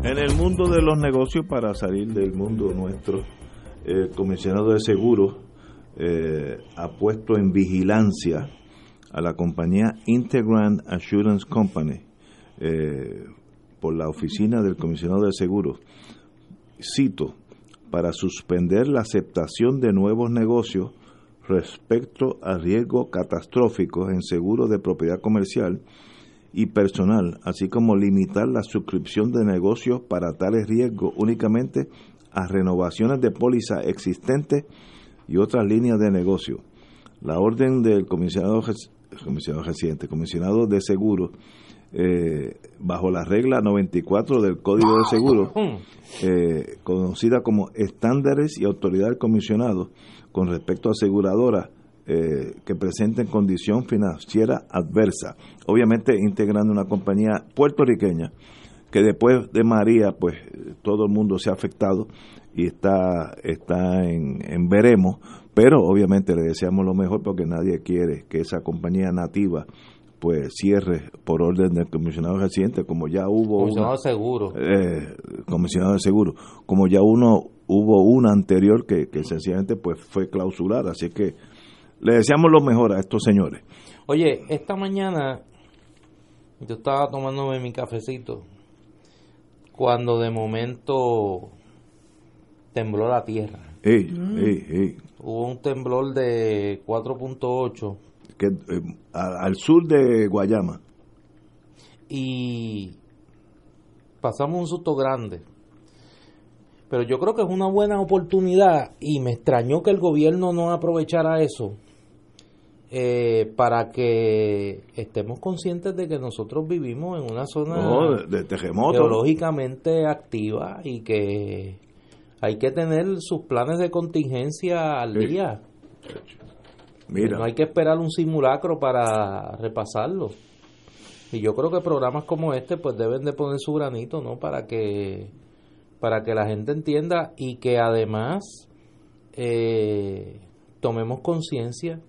A: En el mundo de los negocios, para salir del mundo nuestro, el comisionado de seguros eh, ha puesto en vigilancia a la compañía Integrand Assurance Company eh, por la oficina del comisionado de seguros. Cito, para suspender la aceptación de nuevos negocios respecto a riesgos catastróficos en seguros de propiedad comercial y personal, así como limitar la suscripción de negocios para tales riesgos únicamente a renovaciones de póliza existentes y otras líneas de negocio. La orden del comisionado, comisionado residente, comisionado de seguros, eh, bajo la regla 94 del Código de Seguros, eh, conocida como estándares y autoridad del comisionado con respecto a aseguradoras eh, que presenten condición financiera adversa, obviamente integrando una compañía puertorriqueña que después de María, pues todo el mundo se ha afectado y está, está en, en veremos, pero obviamente le deseamos lo mejor porque nadie quiere que esa compañía nativa pues cierre por orden del comisionado residente, como ya hubo
B: comisionado de seguro,
A: eh, comisionado de seguro, como ya uno hubo una anterior que, que sencillamente pues fue clausurada, así que le deseamos lo mejor a estos señores.
B: Oye, esta mañana yo estaba tomándome mi cafecito cuando de momento tembló la tierra.
A: Ey, mm. ey, ey.
B: Hubo un temblor de 4.8.
A: Que, eh, al sur de Guayama.
B: Y pasamos un susto grande. Pero yo creo que es una buena oportunidad y me extrañó que el gobierno no aprovechara eso eh, para que estemos conscientes de que nosotros vivimos en una zona
A: de, terremoto.
B: geológicamente activa y que hay que tener sus planes de contingencia al día.
A: Mira.
B: No hay que esperar un simulacro para repasarlo. Y yo creo que programas como este pues deben de poner su granito, ¿no? Para que para que la gente entienda y que además eh, tomemos conciencia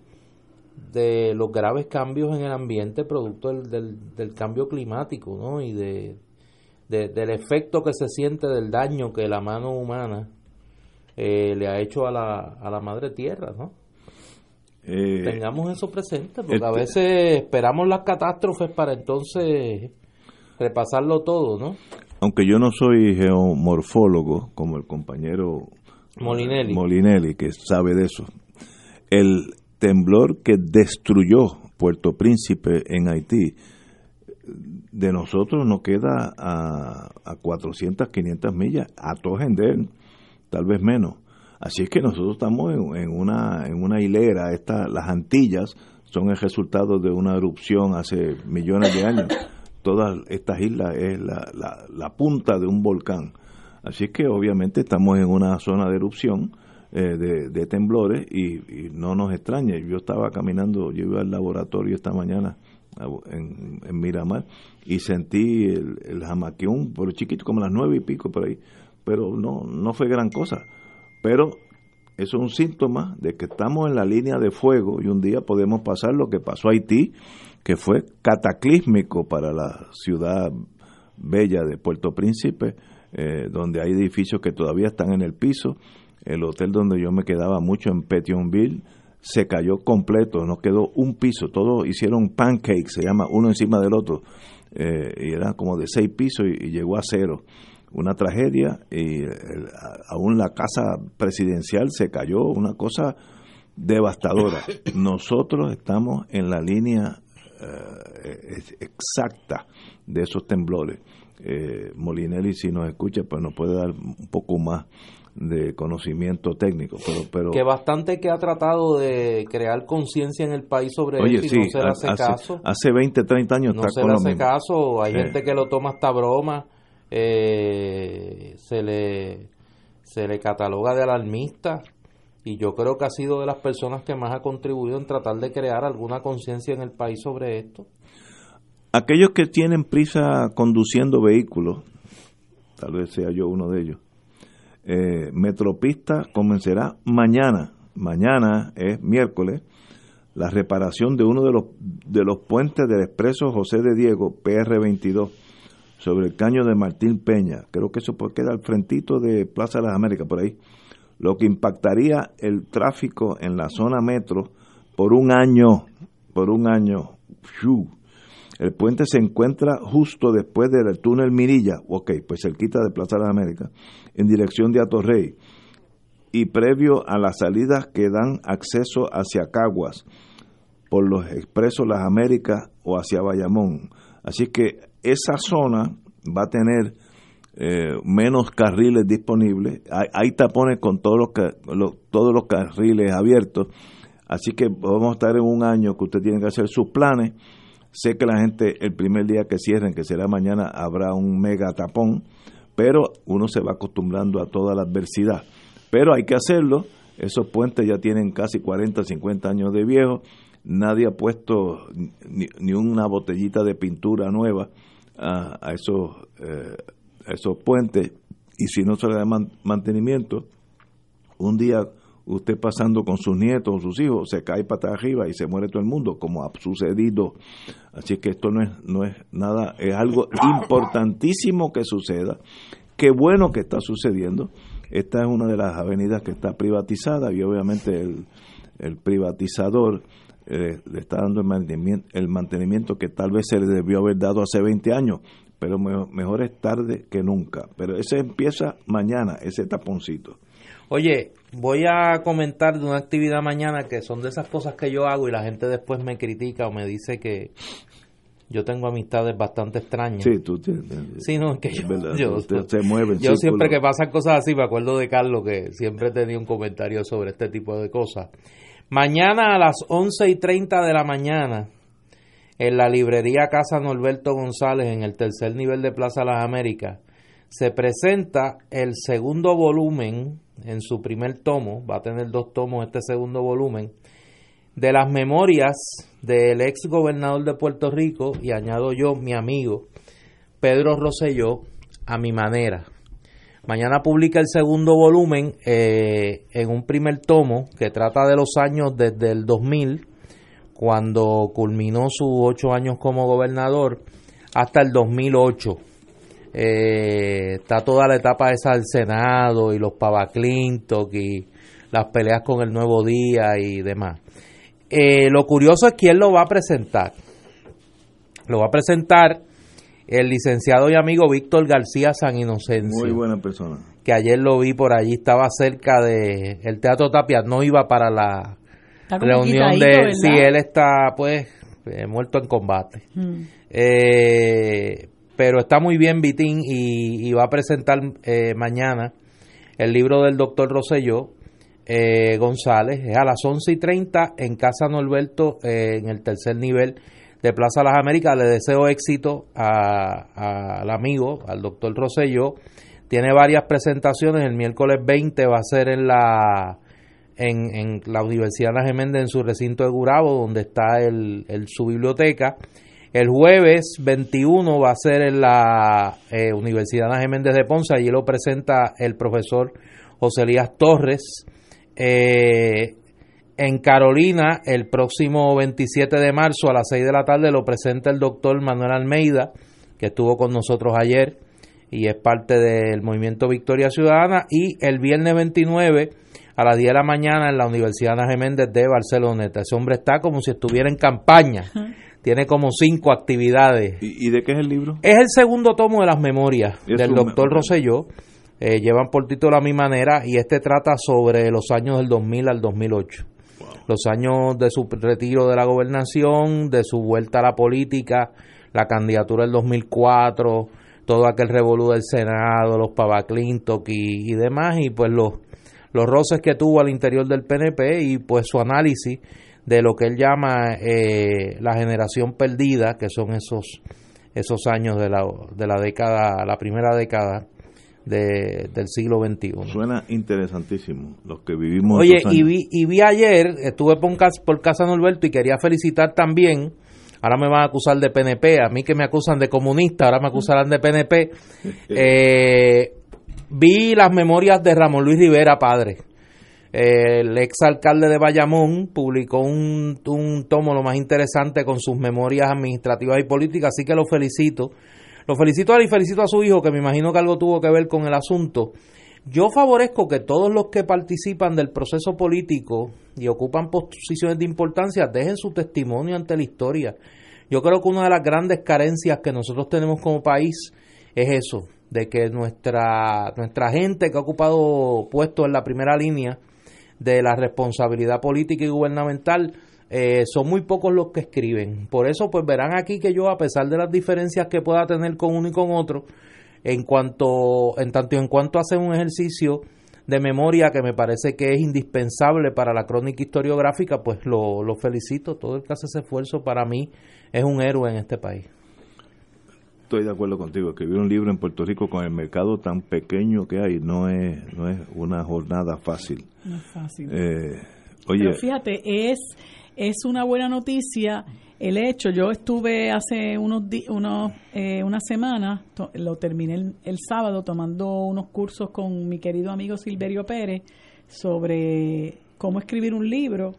B: de los graves cambios en el ambiente producto del, del, cambio climático ¿no? y de, del efecto que se siente del daño que la mano humana eh, le ha hecho a la, a la madre tierra. ¿no?
A: Eh,
B: Tengamos eso presente, porque a
A: este-
B: veces esperamos las catástrofes para entonces repasarlo todo, ¿no?
A: Aunque yo no soy geomorfólogo como el compañero
B: Molinelli.
A: Molinelli, que sabe de eso. El, temblor que destruyó Puerto Príncipe en Haití, de nosotros nos queda a, a 400, 500 millas, a Tojender, tal vez menos. Así es que nosotros estamos en, una, en una hilera, esta, las Antillas son el resultado de una erupción hace millones de años. Todas estas islas es la, la, la punta de un volcán. Así que obviamente estamos en una zona de erupción eh, de, temblores y, no nos extraña. Yo estaba caminando, yo iba al laboratorio esta mañana en, Miramar y sentí el, el jamaquión, por chiquito, como las nueve y pico por ahí, pero no, no fue gran cosa. Pero eso es un síntoma de que estamos en la línea de fuego y un día podemos pasar lo que pasó a Haití, que fue cataclísmico para la ciudad bella de Puerto Príncipe, eh, donde hay edificios que todavía están en el piso. El hotel donde yo me quedaba mucho en Petionville se cayó completo, no quedó un piso, todos hicieron pancakes, se llama uno encima del otro, eh, y era como de seis pisos y llegó a cero una tragedia y aún la casa presidencial se cayó, una cosa devastadora. Nosotros estamos en la línea eh, exacta de esos temblores. Eh, Molinelli, si nos escucha, pues nos puede dar un poco más de conocimiento técnico. Pero, pero
B: que bastante que ha tratado de crear conciencia en el país sobre
A: Oye, sí, no se le hace, caso. Hace 20, 30 años
B: no se le hace caso. Hay gente que lo toma hasta broma eh, se le se le cataloga de alarmista y yo creo que ha sido de las personas que más ha contribuido en tratar de crear alguna conciencia en el país sobre esto.
A: Aquellos que tienen prisa conduciendo vehículos, tal vez sea yo uno de ellos, eh, Metropista comenzará mañana, mañana es miércoles, la reparación de uno de los, de los puentes del expreso José de Diego, PR22 sobre el caño de Martín Peña. Creo que eso queda al frentito de Plaza de las Américas, por ahí. Lo que impactaría el tráfico en la zona metro por un año, por un año. El puente se encuentra justo después del túnel Mirilla, ok, pues cerquita de Plaza de las Américas, en dirección de Atorrey, y previo a las salidas que dan acceso hacia Caguas, por los expresos Las Américas o hacia Bayamón. Así que esa zona va a tener eh, menos carriles disponibles. Hay, tapones con todos los, todos los carriles abiertos. Así que vamos a estar en un año que usted tiene que hacer sus planes. Sé que la gente, el primer día que cierren, que será mañana, habrá un mega tapón, pero uno se va acostumbrando a toda la adversidad. Pero hay que hacerlo. Esos puentes ya tienen casi 40, 50 años de viejo. Nadie ha puesto ni, una botellita de pintura nueva a, esos, eh, esos puentes y si no se le da mantenimiento, un día usted pasando con sus nietos o sus hijos se cae para arriba y se muere todo el mundo, como ha sucedido. Así que esto no es, no es nada, es algo importantísimo que suceda. Qué bueno que está sucediendo. Esta es una de las avenidas que está privatizada y obviamente el, privatizador eh, le está dando el mantenimiento, el mantenimiento que tal vez se le debió haber dado hace 20 años, pero mejor, es tarde que nunca. Pero ese empieza mañana, ese taponcito.
B: Oye, voy a comentar de una actividad mañana que son de esas cosas que yo hago y la gente después me critica o me dice que yo tengo amistades bastante extrañas.
A: Sí, tú
B: Sí, no, que yo, se mueven. Yo siempre que pasan cosas así me acuerdo de Carlos que siempre tenía un comentario sobre este tipo de cosas. Mañana a las 11 y 30 de la mañana, en la librería Casa Norberto González, en el tercer nivel de Plaza Las Américas, se presenta el segundo volumen en su primer tomo, va a tener dos tomos este segundo volumen, de las memorias del ex gobernador de Puerto Rico, y añado yo, mi amigo, Pedro Rosselló, a mi manera. Mañana publica el segundo volumen eh, en un primer tomo que trata de los años desde el 2000, cuando culminó sus ocho años como gobernador, hasta el 2008. Eh, está toda la etapa esa del Senado y los Pavaclintock y las peleas con el Nuevo Día y demás. Eh, lo curioso es quién lo va a presentar. Lo va a presentar el licenciado y amigo Víctor García San Inocencio.
A: Muy buena persona.
B: Que ayer lo vi por allí, estaba cerca de el Teatro Tapia, no iba para la reunión de... Si él está pues eh, muerto en combate. Mm. Eh, pero está muy bien Vitín y, va a presentar eh, mañana el libro del doctor Roselló González. Es a las 11 y 30 en Casa Norberto en el tercer nivel de Plaza Las Américas. Le deseo éxito al amigo, al doctor Rosello, tiene varias presentaciones. El miércoles 20 va a ser en la en, la Universidad Ana Geméndez en su recinto de Gurabo, donde está el, su biblioteca. El jueves 21 va a ser en la eh, Universidad Ana Geméndez de Ponce, allí lo presenta el profesor José Elías Torres. Eh, en Carolina, el próximo 27 de marzo a las 6 de la tarde lo presenta el doctor Manuel Almeida, que estuvo con nosotros ayer y es parte del movimiento Victoria Ciudadana. Y el viernes 29 a las 10 de la mañana en la Universidad Ana Geméndez de Barceloneta. Ese hombre está como si estuviera en campaña. Tiene como cinco actividades.
A: ¿Y, de qué es el libro?
B: Es el segundo tomo de las memorias del doctor Rosselló. Eh, llevan por título a mi manera y este trata sobre los años del 2000 al 2008. Los años de su retiro de la gobernación, de su vuelta a la política, la candidatura del 2004, todo aquel revolú del Senado, los Pava y, y demás, y pues los, los roces que tuvo al interior del PNP y pues su análisis de lo que él llama eh, la generación perdida, que son esos, esos años de la, de la década, la primera década de, del siglo XXI.
A: Suena interesantísimo, los que vivimos.
B: Oye, y vi, y vi ayer, estuve por, por Casa Norberto y quería felicitar también ahora me van a acusar de PNP, a mí que me acusan de comunista, ahora me acusarán de PNP. Eh, vi las memorias de Ramón Luis Rivera, padre. El ex alcalde de Bayamón publicó un, un tomo lo más interesante con sus memorias administrativas y políticas, así que lo felicito. Lo felicito a él y felicito a su hijo, que me imagino que algo tuvo que ver con el asunto. Yo favorezco que todos los que participan del proceso político y ocupan posiciones de importancia dejen su testimonio ante la historia. Yo creo que una de las grandes carencias que nosotros tenemos como país es eso, de que nuestra, nuestra gente que ha ocupado puestos en la primera línea de la responsabilidad política y gubernamental eh, son muy pocos los que escriben. Por eso, pues verán aquí que yo, a pesar de las diferencias que pueda tener con uno y con otro, en cuanto, en tanto en cuanto hace un ejercicio de memoria que me parece que es indispensable para la crónica historiográfica, pues lo, lo felicito. Todo el que hace ese esfuerzo para mí es un héroe en este país.
A: Estoy de acuerdo contigo. Escribir un libro en Puerto Rico con el mercado tan pequeño que hay no es, no es una jornada fácil.
E: No es fácil.
A: Eh,
E: oye, Pero fíjate, es, es una buena noticia el hecho, yo estuve hace unos, unos eh, una semana, lo terminé el, sábado tomando unos cursos con mi querido amigo Silverio Pérez sobre cómo escribir un libro.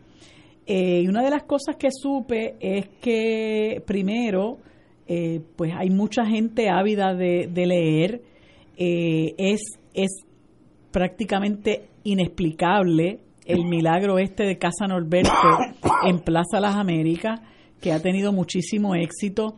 E: Eh, y una de las cosas que supe es que primero, eh, pues hay mucha gente ávida de, leer. es, es prácticamente inexplicable el milagro este de Casa Norberto en Plaza Las Américas que ha tenido muchísimo éxito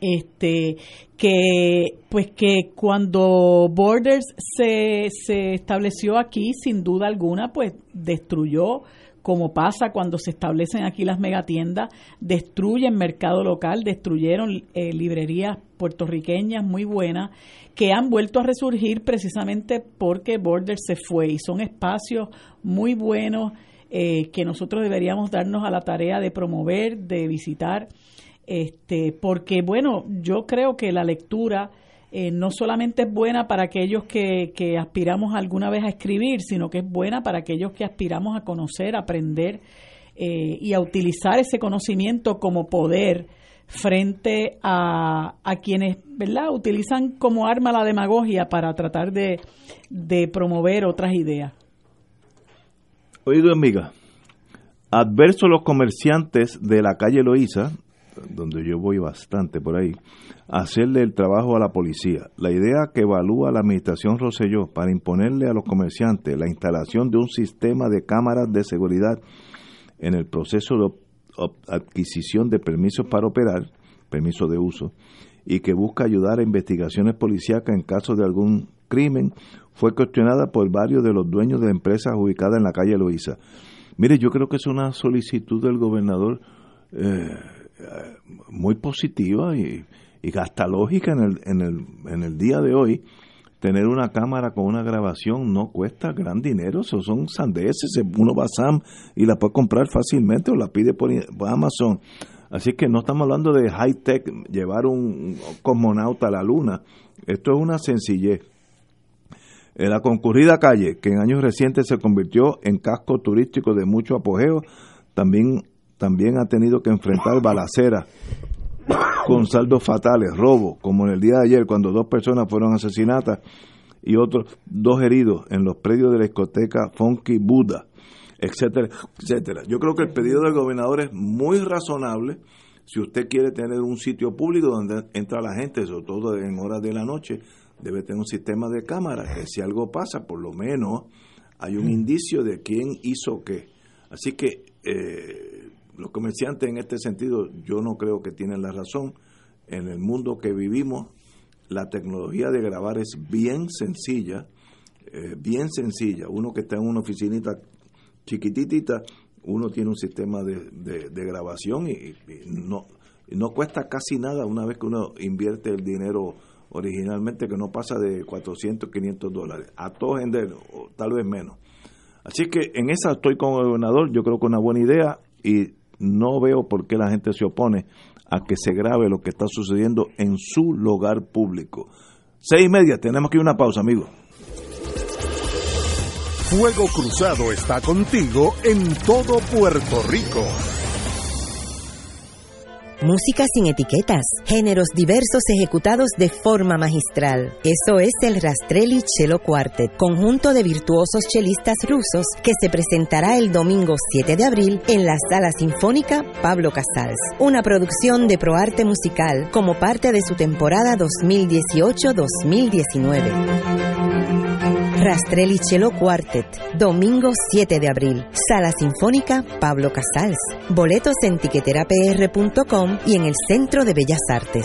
E: este que pues que cuando Borders se, se estableció aquí sin duda alguna pues destruyó como pasa cuando se establecen aquí las megatiendas, destruyen mercado local, destruyeron eh, librerías puertorriqueñas muy buenas que han vuelto a resurgir precisamente porque Borders se fue y son espacios muy buenos eh, que nosotros deberíamos darnos a la tarea de promover, de visitar, este, porque bueno, yo creo que la lectura eh, no solamente es buena para aquellos que, que aspiramos alguna vez a escribir, sino que es buena para aquellos que aspiramos a conocer, aprender eh, y a utilizar ese conocimiento como poder frente a, a, quienes ¿verdad? utilizan como arma la demagogia para tratar de, de promover otras ideas.
A: Oído, amiga, adverso los comerciantes de la calle Loíza, donde yo voy bastante por ahí, hacerle el trabajo a la policía. La idea que evalúa la administración Roselló para imponerle a los comerciantes la instalación de un sistema de cámaras de seguridad en el proceso de adquisición de permisos para operar, permiso de uso, y que busca ayudar a investigaciones policíacas en caso de algún crimen fue cuestionada por varios de los dueños de empresas ubicadas en la calle Loíza. Mire, yo creo que es una solicitud del gobernador eh, muy positiva y, y hasta lógica en el, en, el, en el día de hoy. Tener una cámara con una grabación no cuesta gran dinero, eso son sandeces, uno va a Sam y la puede comprar fácilmente o la pide por, por Amazon. Así que no estamos hablando de high tech, llevar un cosmonauta a la luna. Esto es una sencillez. En la concurrida calle, que en años recientes se convirtió en casco turístico de mucho apogeo, también, también ha tenido que enfrentar balaceras con saldos fatales, robos, como en el día de ayer cuando dos personas fueron asesinadas y otros dos heridos en los predios de la discoteca Funky Buddha, etcétera, etcétera. Yo creo que el pedido del gobernador es muy razonable si usted quiere tener un sitio público donde entra la gente, sobre todo en horas de la noche, debe tener un sistema de cámara que si algo pasa, por lo menos hay un indicio de quién hizo qué. Así que eh, los comerciantes en este sentido yo no creo que tienen la razón. En el mundo que vivimos, la tecnología de grabar es bien sencilla, eh, bien sencilla. Uno que está en una oficinita chiquititita, uno tiene un sistema de, de, grabación y, no, no cuesta casi nada una vez que uno invierte el dinero originalmente que no pasa de 400, 500 dólares, a todos en tal vez menos. Así que en esa estoy con el gobernador, yo creo que es una buena idea y no veo por qué la gente se opone a que se grabe lo que está sucediendo en su lugar público. Seis y media, tenemos que ir a una pausa, amigos.
C: Fuego Cruzado está contigo en todo Puerto Rico.
G: Música sin etiquetas, géneros diversos ejecutados de forma magistral. Eso es el Rastrelli Cello Quartet, conjunto de virtuosos chelistas rusos que se presentará el domingo 7 de abril en la Sala Sinfónica Pablo Casals. Una producción de ProArte Musical como parte de su temporada 2018-2019. Rastrelli Cello Quartet, domingo 7 de abril, Sala Sinfónica Pablo Casals. Boletos en tiqueterapr.com y en el Centro de Bellas Artes.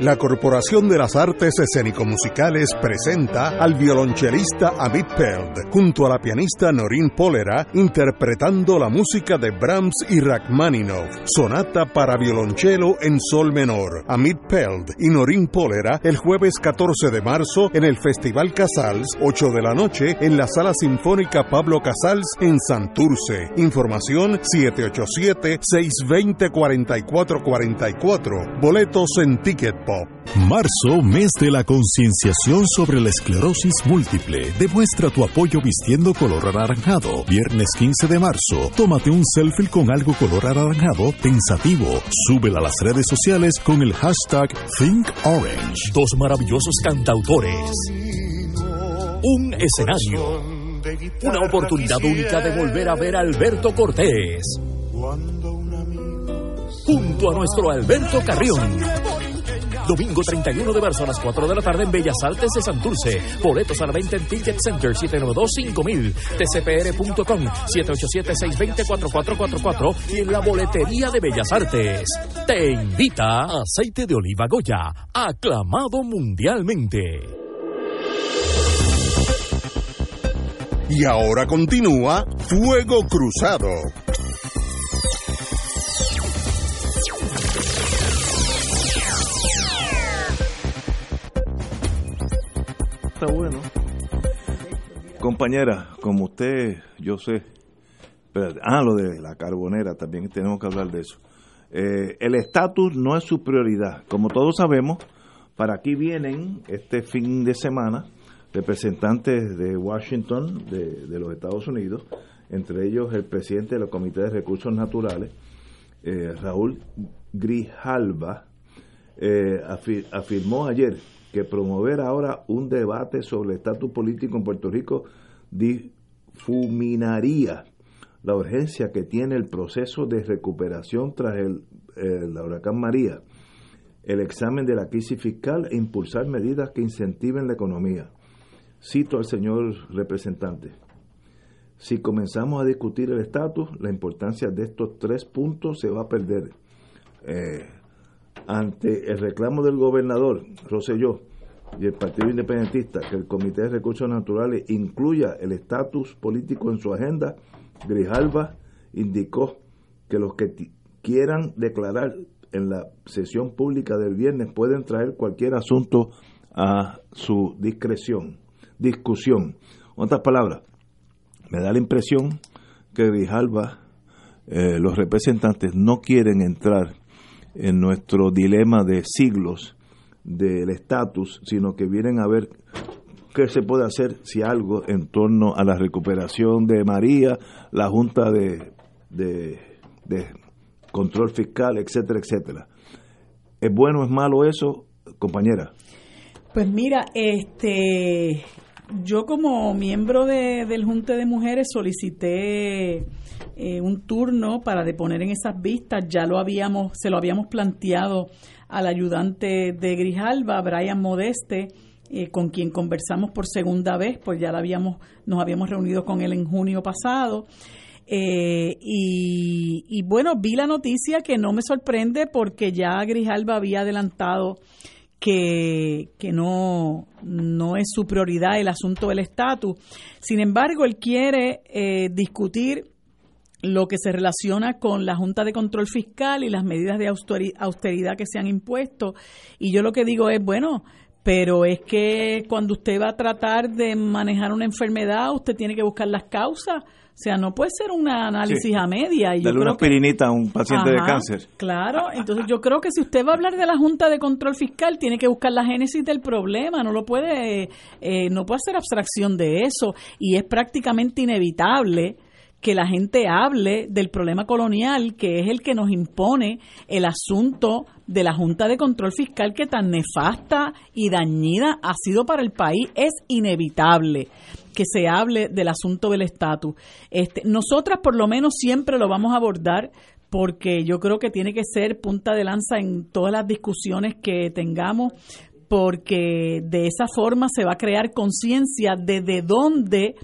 C: La Corporación de las Artes Escénico-Musicales presenta al violonchelista Amit Peld junto a la pianista Norin Polera interpretando la música de Brahms y Rachmaninoff, sonata para violonchelo en sol menor. Amit Peld y Norin Polera el jueves 14 de marzo en el Festival Casals, 8 de la noche en la Sala Sinfónica Pablo Casals en Santurce. Información 787-620-4444. Boletos en Ticket
J: Marzo, mes de la concienciación sobre la esclerosis múltiple. Demuestra tu apoyo vistiendo color anaranjado. Viernes 15 de marzo, tómate un selfie con algo color anaranjado pensativo. Súbela a las redes sociales con el hashtag ThinkOrange.
D: Dos maravillosos cantautores. Un escenario. Una oportunidad única de volver a ver a Alberto Cortés. Junto a nuestro Alberto Carrión Domingo 31 de marzo a las 4 de la tarde en Bellas Artes de Santurce. Boletos a la venta en Ticket Center 792-5000, tcpr.com 787-620-4444 y en la boletería de Bellas Artes. Te invita Aceite de Oliva Goya, aclamado mundialmente.
C: Y ahora continúa Fuego Cruzado.
A: Bueno. Compañera, como usted, yo sé. ah, lo de la carbonera, también tenemos que hablar de eso. Eh, el estatus no es su prioridad. Como todos sabemos, para aquí vienen este fin de semana representantes de Washington, de, de los Estados Unidos, entre ellos el presidente del Comité de Recursos Naturales, eh, Raúl Grijalva, eh, afirmó ayer que promover ahora un debate sobre el estatus político en Puerto Rico difuminaría la urgencia que tiene el proceso de recuperación tras el, huracán María, el examen de la crisis fiscal e impulsar medidas que incentiven la economía. Cito al señor representante. Si comenzamos a discutir el estatus, la importancia de estos tres puntos se va a perder. Eh, ante el reclamo del gobernador Roselló y el Partido Independentista que el Comité de Recursos Naturales incluya el estatus político en su agenda, Grijalva indicó que los que quieran declarar en la sesión pública del viernes pueden traer cualquier asunto a su discreción, discusión. Otras palabras, me da la impresión que Grijalva, eh, los representantes no quieren entrar en nuestro dilema de siglos del estatus, sino que vienen a ver qué se puede hacer si algo en torno a la recuperación de María, la Junta de, de, Control Fiscal, etcétera, etcétera. ¿Es bueno o es malo eso, compañera?
E: Pues mira, este, yo como miembro de, del Junte de Mujeres solicité eh, un turno para deponer en esas vistas. Ya lo habíamos, se lo habíamos planteado al ayudante de Grijalba, Brian Modeste, eh, con quien conversamos por segunda vez, pues ya la habíamos, nos habíamos reunido con él en junio pasado. Eh, y, y, bueno, vi la noticia que no me sorprende porque ya Grijalba había adelantado que, que no, no es su prioridad el asunto del estatus. Sin embargo, él quiere eh, discutir lo que se relaciona con la Junta de Control Fiscal y las medidas de austeridad que se han impuesto. Y yo lo que digo es, bueno, pero es que cuando usted va a tratar de manejar una enfermedad, usted tiene que buscar las causas. O sea, no puede ser un análisis a media.
A: Y Darle una aspirinita a un paciente de cáncer.
E: Claro, entonces yo creo que si usted va a hablar de la Junta de Control Fiscal, tiene que buscar la génesis del problema, no lo puede, eh, no puede hacer abstracción de eso y es prácticamente inevitable que la gente hable del problema colonial, que es el que nos impone el asunto de la Junta de Control Fiscal que tan nefasta y dañida ha sido para el país. Es inevitable que se hable del asunto del estatus. Este, nosotras por lo menos siempre lo vamos a abordar porque yo creo que tiene que ser punta de lanza en todas las discusiones que tengamos, porque de esa forma se va a crear conciencia de de dónde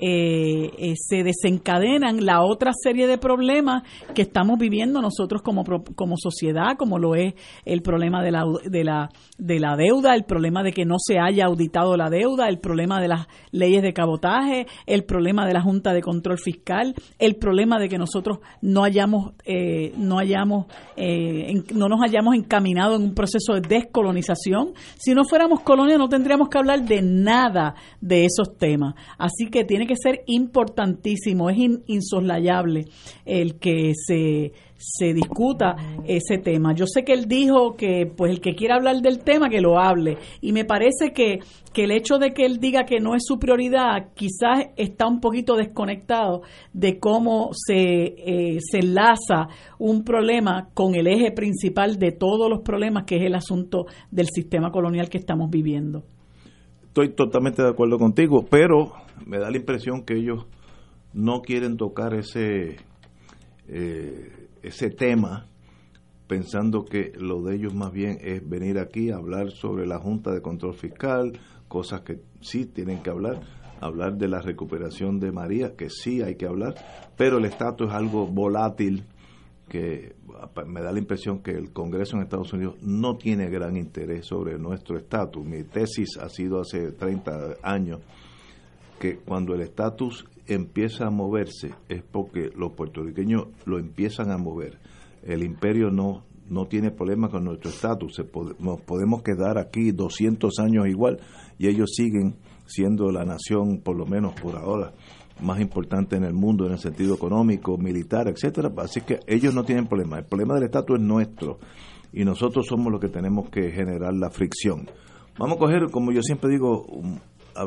E: eh, eh, se desencadenan la otra serie de problemas que estamos viviendo nosotros como, como sociedad, como lo es el problema de la, de, la, de la deuda, el problema de que no se haya auditado la deuda, el problema de las leyes de cabotaje, el problema de la Junta de Control Fiscal, el problema de que nosotros no hayamos, eh, no hayamos, no nos hayamos encaminado en un proceso de descolonización. Si no fuéramos colonia no tendríamos que hablar de nada de esos temas. Así que tiene que ser importantísimo, es insoslayable el que se, se discuta ese tema. Yo sé que él dijo que pues el que quiera hablar del tema que lo hable. Y me parece que, que el hecho de que él diga que no es su prioridad quizás está un poquito desconectado de cómo se, eh, se enlaza un problema con el eje principal de todos los problemas que es el asunto del sistema colonial que estamos viviendo
A: estoy totalmente de acuerdo contigo, pero me da la impresión que ellos no quieren tocar ese, eh, ese tema pensando que lo de ellos más bien es venir aquí a hablar sobre la Junta de Control Fiscal, cosas que sí tienen que hablar, hablar de la recuperación de María, que sí hay que hablar, pero el estatus es algo volátil que me da la impresión que el Congreso en Estados Unidos no tiene gran interés sobre nuestro estatus. Mi tesis ha sido hace 30 años que cuando el estatus empieza a moverse es porque los puertorriqueños lo empiezan a mover. El imperio no no tiene problema con nuestro estatus. Nos podemos quedar aquí 200 años igual y ellos siguen siendo la nación, por lo menos por ahora, más importante en el mundo en el sentido económico, militar, etcétera. Así que ellos no tienen problema. El problema del estatus es nuestro y nosotros somos los que tenemos que generar la fricción. Vamos a coger, como yo siempre digo, a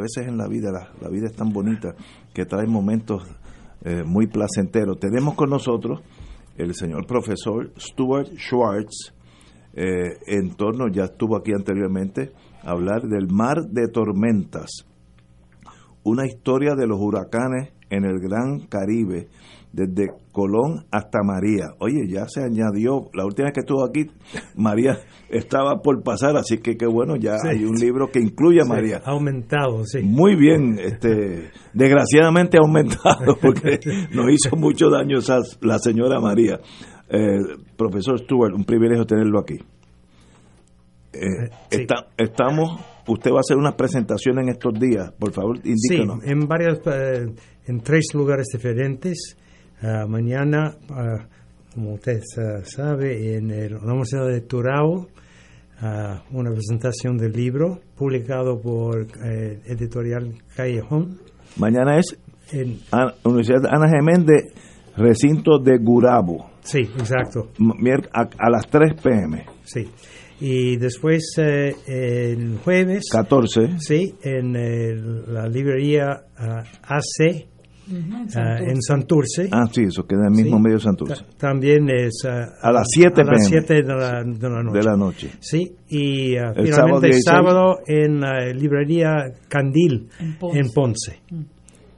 A: veces en la vida, la, vida es tan bonita que trae momentos eh, muy placenteros. Tenemos con nosotros el señor profesor Stuart Schwartz, eh, en torno, ya estuvo aquí anteriormente, a hablar del mar de tormentas una historia de los huracanes en el Gran Caribe, desde Colón hasta María. Oye, ya se añadió, la última vez que estuvo aquí, María estaba por pasar, así que qué bueno, ya hay un libro que incluye a María.
K: Ha aumentado, sí.
A: Muy bien, este, desgraciadamente ha aumentado, porque nos hizo mucho daño esa, la señora María. Eh, profesor Stuart, un privilegio tenerlo aquí. Eh, está, estamos, usted va a hacer unas presentaciones en estos días, por favor, indíquenos.
L: Sí, en varios, eh, en tres lugares diferentes. Ah, mañana, ah, como usted ah, sabe, en el, la Universidad de Turao, una presentación del libro publicado por eh, Editorial Callejón.
A: Mañana es en Universidad Ana Geméndez, recinto de Gurabo.
L: Sí, exacto.
A: A, a las 3 pm.
L: Sí. Y después eh, el jueves.
A: 14.
L: Sí, en la librería AC. Ah, en Santurce.
A: Ah, sí, eso queda en el mismo medio de Santurce.
L: también es a
A: las 7
L: a las 7 de la, de la, noche.
A: De la noche.
L: Sí, y uh, el finalmente sábado, sábado en la librería Candil en Ponce, en Ponce mm.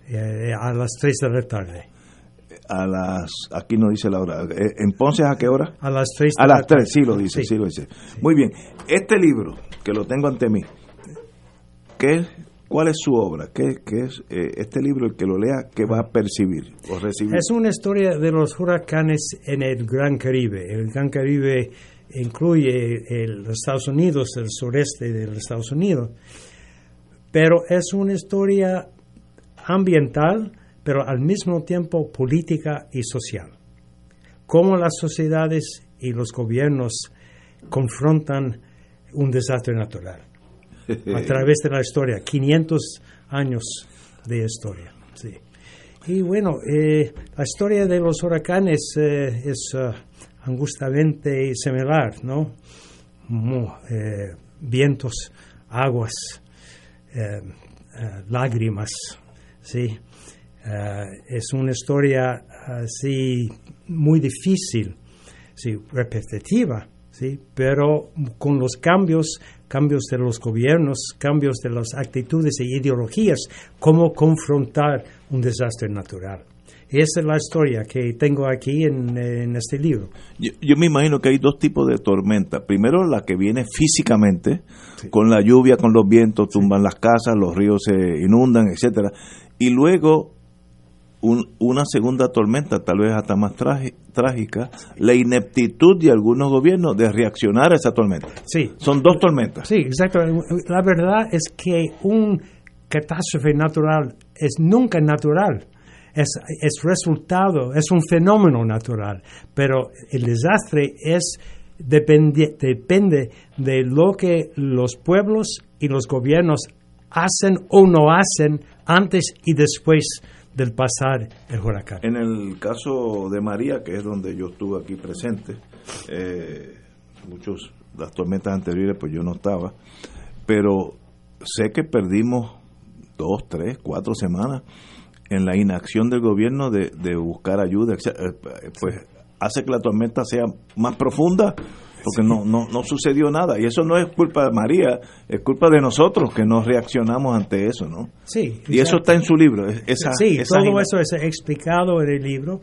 L: eh, a las 3 de la tarde
A: a las aquí no dice la hora. Eh, en Ponce a qué hora
L: a las 3
A: a las 3 sí lo dice sí, lo dice. Muy bien este libro que lo tengo ante mí ¿qué, cuál es su obra qué, qué es eh, este libro el que lo lea qué va a percibir o recibir
L: es una historia de los huracanes en el Gran Caribe. El Gran Caribe incluye el, los Estados Unidos el sureste de los Estados Unidos. Pero es una historia ambiental pero al mismo tiempo política y social. Cómo las sociedades y los gobiernos confrontan un desastre natural a través de la historia, 500 años de historia. Sí. Y bueno, eh, la historia de los huracanes eh, es uh, angustamente similar, ¿no? Eh, vientos, aguas, lágrimas, ¿sí? Eh, es una historia así muy difícil, sí, repetitiva, sí, pero con los cambios, cambios de los gobiernos, cambios de las actitudes e ideologías, cómo confrontar un desastre natural. Y esa es la historia que tengo aquí en, este libro.
A: Yo, me imagino que hay dos tipos de tormenta. Primero, la que viene físicamente, con la lluvia, con los vientos, tumban las casas, los ríos se inundan, etcétera. Y luego una segunda tormenta, tal vez hasta más trágica, la ineptitud de algunos gobiernos de reaccionar a esa tormenta.
L: Sí.
A: Son dos tormentas.
L: Sí, exacto. La verdad es que un catástrofe natural es nunca natural. Es, es resultado, es un fenómeno natural, pero el desastre es depende, depende de lo que los pueblos y los gobiernos hacen o no hacen antes y después del pasar el huracán.
A: En el caso de María, que es donde yo estuve aquí presente, eh, muchos las tormentas anteriores pues yo no estaba, pero sé que perdimos dos, tres, cuatro semanas en la inacción del gobierno de, de buscar ayuda, eh, pues hace que la tormenta sea más profunda porque no, no, no sucedió nada. Y eso no es culpa de María, es culpa de nosotros que no reaccionamos ante eso, ¿no?
L: Sí.
A: Y eso está en su libro. Esa,
L: sí, todo eso es explicado en el libro,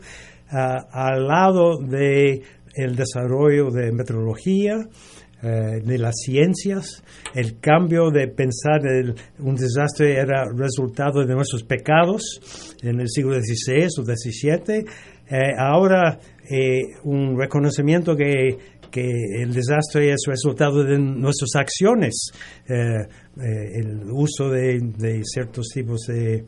L: ah, al lado de el desarrollo de meteorología, eh, de las ciencias, el cambio de pensar el, un desastre era resultado de nuestros pecados en el siglo XVI o XVII. Eh, ahora eh, un reconocimiento que que el desastre es resultado de nuestras acciones, eh, eh, el uso de, ciertos tipos de,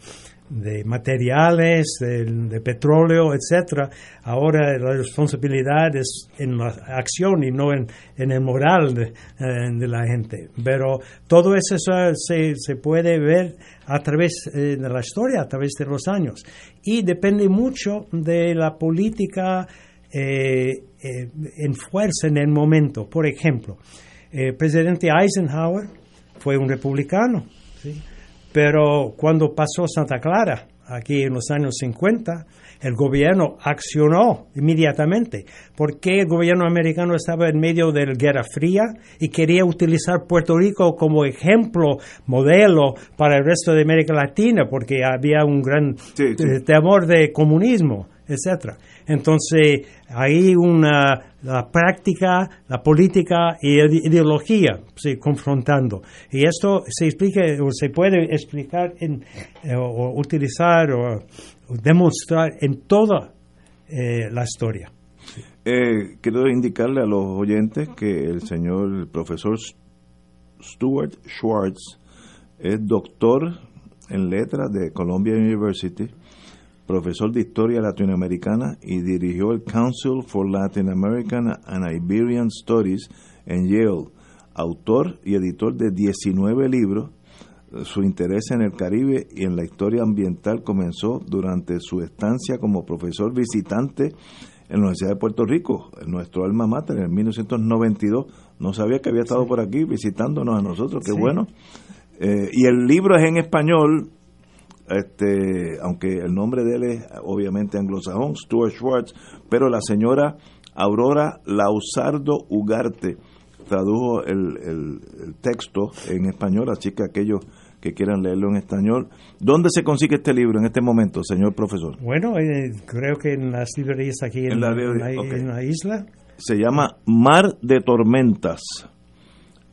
L: materiales, de, petróleo, etcétera. Ahora la responsabilidad es en la acción y no en, el moral de, eh, la gente. Pero todo eso se puede ver a través de la historia, a través de los años. Y depende mucho de la política eh, eh, en fuerza en el momento. Por ejemplo, el presidente Eisenhower fue un republicano, pero cuando pasó Santa Clara, aquí en los años 50, el gobierno accionó inmediatamente, porque el gobierno americano estaba en medio de la Guerra Fría y quería utilizar Puerto Rico como ejemplo, modelo para el resto de América Latina, porque había un gran temor de comunismo, etcétera. Entonces, hay una la práctica, la política y la ideología sí, confrontando. Y esto se explica o se puede explicar en, eh, o utilizar o, demostrar en toda eh, la historia.
A: Eh, quiero indicarle a los oyentes que el señor el profesor Stuart Schwartz es doctor en letras de Columbia University, profesor de historia latinoamericana y dirigió el Council for Latin American and Iberian Studies en Yale, autor y editor de 19 libros. Su interés en el Caribe y en la historia ambiental comenzó durante su estancia como profesor visitante en la Universidad de Puerto Rico, en nuestro alma mater, en 1992. No sabía que había estado por aquí visitándonos a nosotros, qué bueno. Eh, y el libro es en español, este, aunque el nombre de él es obviamente anglosajón, Stuart Schwartz, pero la señora Aurora Lausardo Ugarte tradujo el, el, texto en español, así que aquellos que quieran leerlo en español. ¿Dónde se consigue este libro en este momento, señor profesor?
L: Bueno, eh, creo que en las librerías aquí en, la, en la isla.
A: Se llama Mar de Tormentas.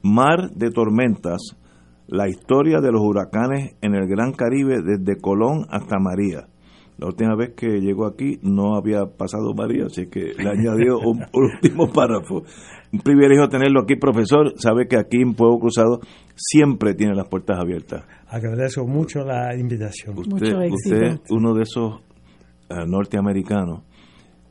A: Mar de Tormentas la historia de los huracanes en el Gran Caribe desde Colón hasta María. La última vez que llegó aquí no había pasado María, así que le añadió un, último párrafo. Un privilegio tenerlo aquí, profesor. Sabe que aquí en Pueblo Cruzado siempre tiene las puertas abiertas.
L: Agradezco mucho la invitación.
A: Usted, usted es uno de esos eh, norteamericanos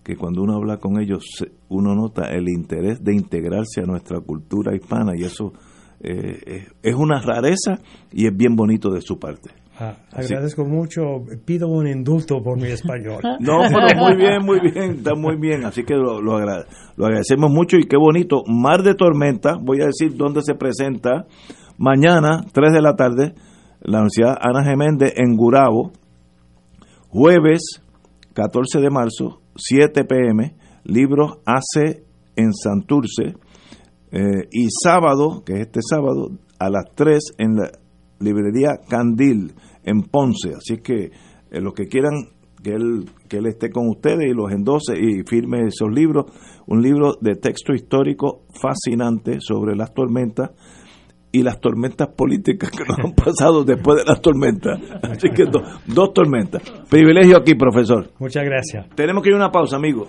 A: que cuando uno habla con ellos, uno nota el interés de integrarse a nuestra cultura hispana y eso eh, es una rareza y es bien bonito de su parte.
L: Ah, agradezco mucho, pido un indulto por mi español.
A: No, pero muy bien, muy bien, está muy bien, así que lo, lo, agradecemos mucho y qué bonito. Mar de Tormenta, voy a decir dónde se presenta, mañana, 3 de la tarde, la Universidad Ana Geméndez en Gurabo, jueves 14 de marzo, 7 pm, libros AC en Santurce, eh, y sábado, que es este sábado, a las 3 en la librería Candil, en Ponce. Así que eh, los que quieran que él, que él esté con ustedes y los endose y firme esos libros, un libro de texto histórico fascinante sobre las tormentas y las tormentas políticas que nos han pasado después de las tormentas. Así que dos tormentas. Privilegio aquí, profesor.
L: Muchas gracias.
A: Tenemos que ir a una pausa, amigos.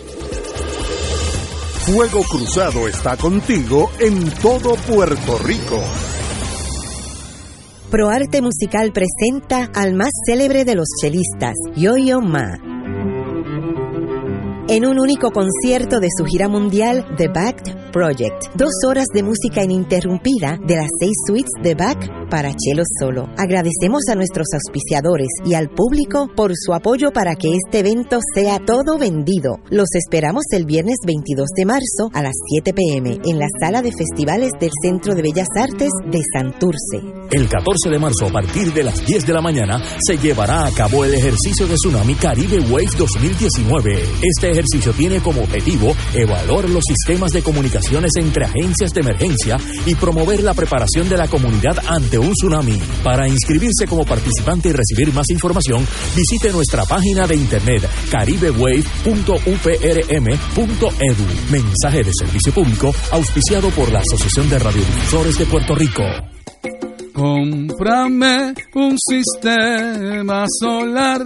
C: Fuego Cruzado está contigo en todo Puerto Rico.
G: ProArte Musical presenta al más célebre de los chelistas, Yo-Yo Ma en un único concierto de su gira mundial The Back Project. Dos horas de música ininterrumpida de las seis suites de Bach para Chelo Solo. Agradecemos a nuestros auspiciadores y al público por su apoyo para que este evento sea todo vendido. Los esperamos el viernes 22 de marzo a las 7 pm en la sala de festivales del Centro de Bellas Artes de Santurce.
D: El 14 de marzo a partir de las 10 de la mañana se llevará a cabo el ejercicio de Tsunami Caribe Wave 2019. Este ejercicio tiene como objetivo evaluar los sistemas de comunicaciones entre agencias de emergencia y promover la preparación de la comunidad ante un tsunami. Para inscribirse como participante y recibir más información, visite nuestra página de internet caribewave.uprm.edu. Mensaje de servicio público auspiciado por la Asociación de Radiodifusores de Puerto Rico.
M: Cómprame un sistema solar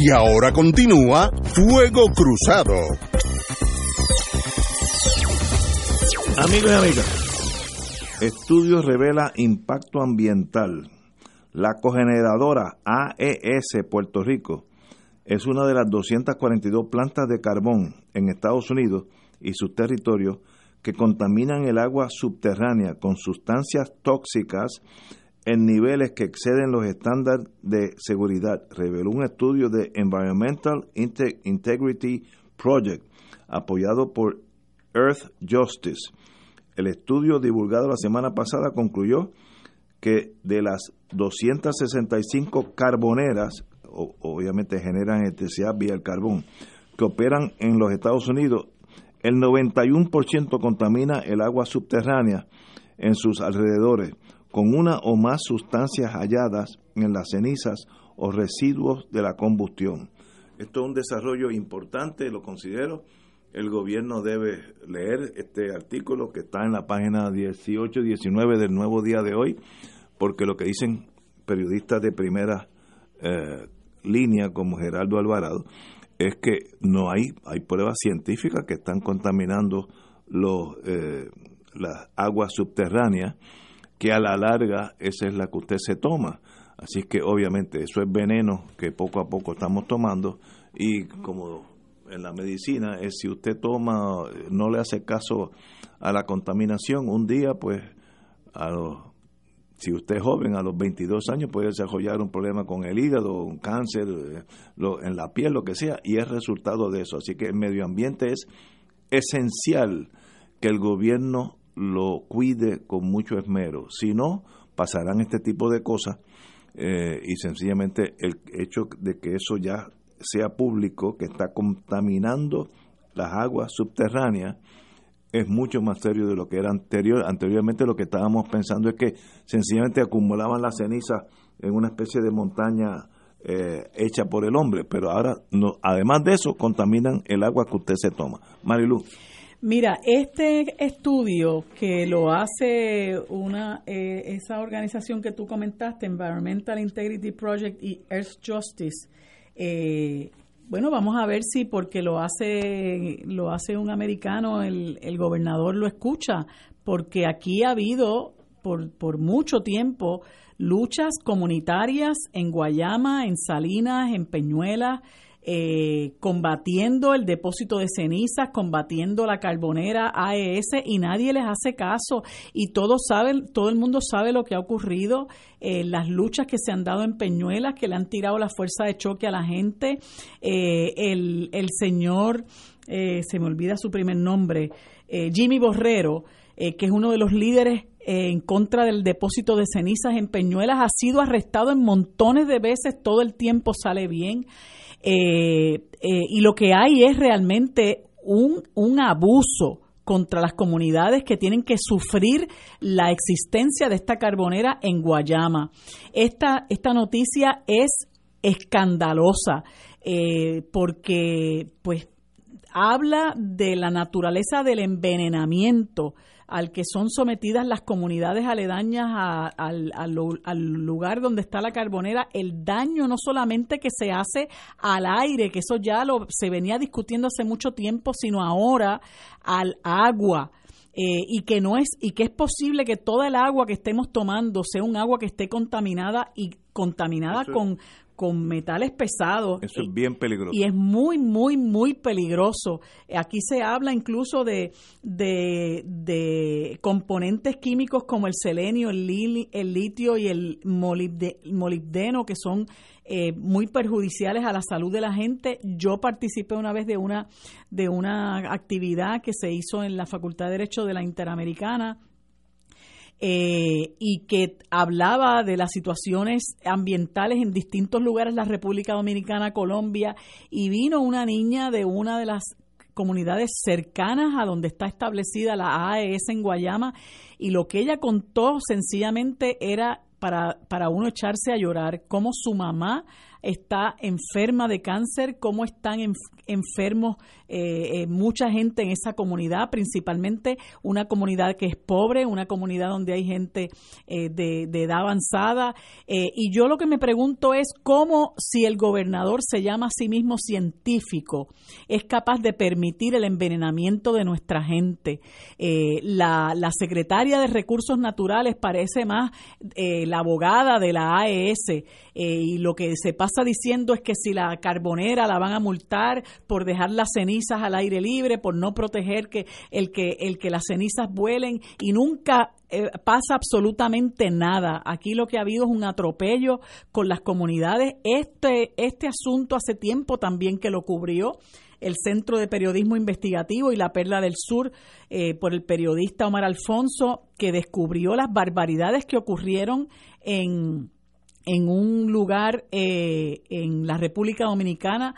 C: Y ahora continúa Fuego Cruzado.
A: Amigos y amigas, estudio revela impacto ambiental La cogeneradora AES Puerto Rico es una de las 242 plantas de carbón en Estados Unidos y sus territorios que contaminan el agua subterránea con sustancias tóxicas en niveles que exceden los estándares de seguridad, reveló un estudio de Environmental Integrity Project apoyado por Earth Justice. El estudio divulgado la semana pasada concluyó que de las 265 carboneras, obviamente generan electricidad vía el carbón, que operan en los Estados Unidos, el 91% contamina el agua subterránea en sus alrededores, con una o más sustancias halladas en las cenizas o residuos de la combustión. Esto es un desarrollo importante, lo considero. El gobierno debe leer este artículo que está en la página 18 y 19 del nuevo día de hoy, porque lo que dicen periodistas de primera eh, línea como Geraldo Alvarado es que no hay, hay pruebas científicas que están contaminando los, eh, las aguas subterráneas, que a la larga esa es la que usted se toma. Así que obviamente eso es veneno que poco a poco estamos tomando y como en la medicina es si usted toma, no le hace caso a la contaminación, un día pues a si usted es joven, a los 22 años puede desarrollar un problema con el hígado, un cáncer eh, en la piel, lo que sea, y es resultado de eso. Así que el medio ambiente es esencial que el gobierno lo cuide con mucho esmero. Si no, pasarán este tipo de cosas eh, y sencillamente el hecho de que eso ya sea público, que está contaminando las aguas subterráneas, es mucho más serio de lo que era anterior. Anteriormente lo que estábamos pensando es que sencillamente acumulaban la ceniza en una especie de montaña eh, hecha por el hombre, pero ahora, no, además de eso, contaminan el agua que usted se toma. Marilu.
E: Mira, este estudio que lo hace una eh, esa organización que tú comentaste, Environmental Integrity Project y Earth Justice, eh, bueno, vamos a ver si porque lo hace lo hace un americano el, el gobernador lo escucha, porque aquí ha habido por, por mucho tiempo luchas comunitarias en Guayama, en Salinas, en Peñuelas, eh, combatiendo el depósito de cenizas, combatiendo la carbonera AES y nadie les hace caso y todos saben, todo el mundo sabe lo que ha ocurrido, eh, las luchas que se han dado en Peñuelas, que le han tirado la fuerza de choque a la gente, eh, el, el, señor, se me olvida su primer nombre, Jimmy Borrero, que es uno de los líderes en contra del depósito de cenizas en Peñuelas, ha sido arrestado en montones de veces, todo el tiempo sale bien. Eh, eh, y lo que hay es realmente un, un abuso contra las comunidades que tienen que sufrir la existencia de esta carbonera en Guayama. Esta, esta noticia es escandalosa eh, porque pues habla de la naturaleza del envenenamiento al que son sometidas las comunidades aledañas al, al, lugar donde está la carbonera, el daño no solamente que se hace al aire, que eso ya lo, se venía discutiendo hace mucho tiempo, sino ahora al agua. Eh, y que no es y que es posible que toda el agua que estemos tomando sea un agua que esté contaminada y contaminada con con metales pesados.
A: Eso es bien peligroso.
E: Y es muy, muy, muy peligroso. Aquí se habla incluso de, de, componentes químicos como el selenio, el, el litio y el molibdeno, que son eh, muy perjudiciales a la salud de la gente. Yo participé una vez de una, de una actividad que se hizo en la Facultad de Derecho de la Interamericana eh, y que hablaba de las situaciones ambientales en distintos lugares, la República Dominicana, Colombia, y vino una niña de una de las comunidades cercanas a donde está establecida la AES en Guayama, y lo que ella contó sencillamente era para, para uno echarse a llorar, cómo su mamá está enferma de cáncer, cómo están enfermos eh, eh, mucha gente en esa comunidad, principalmente una comunidad que es pobre, una comunidad donde hay gente eh, de, edad avanzada. y yo lo que me pregunto es cómo si el gobernador se llama a sí mismo científico, es capaz de permitir el envenenamiento de nuestra gente. la secretaria de Recursos Naturales parece más la abogada de la AES y lo que se pasa diciendo es que si la carbonera la van a multar por dejar las cenizas al aire libre, por no proteger que el que el que las cenizas vuelen y nunca eh, pasa absolutamente nada. Aquí lo que ha habido es un atropello con las comunidades. Este este asunto hace tiempo también que lo cubrió el Centro de Periodismo Investigativo y la Perla del Sur eh, por el periodista Omar Alfonso, que descubrió las barbaridades que ocurrieron en, en un lugar eh, en la República Dominicana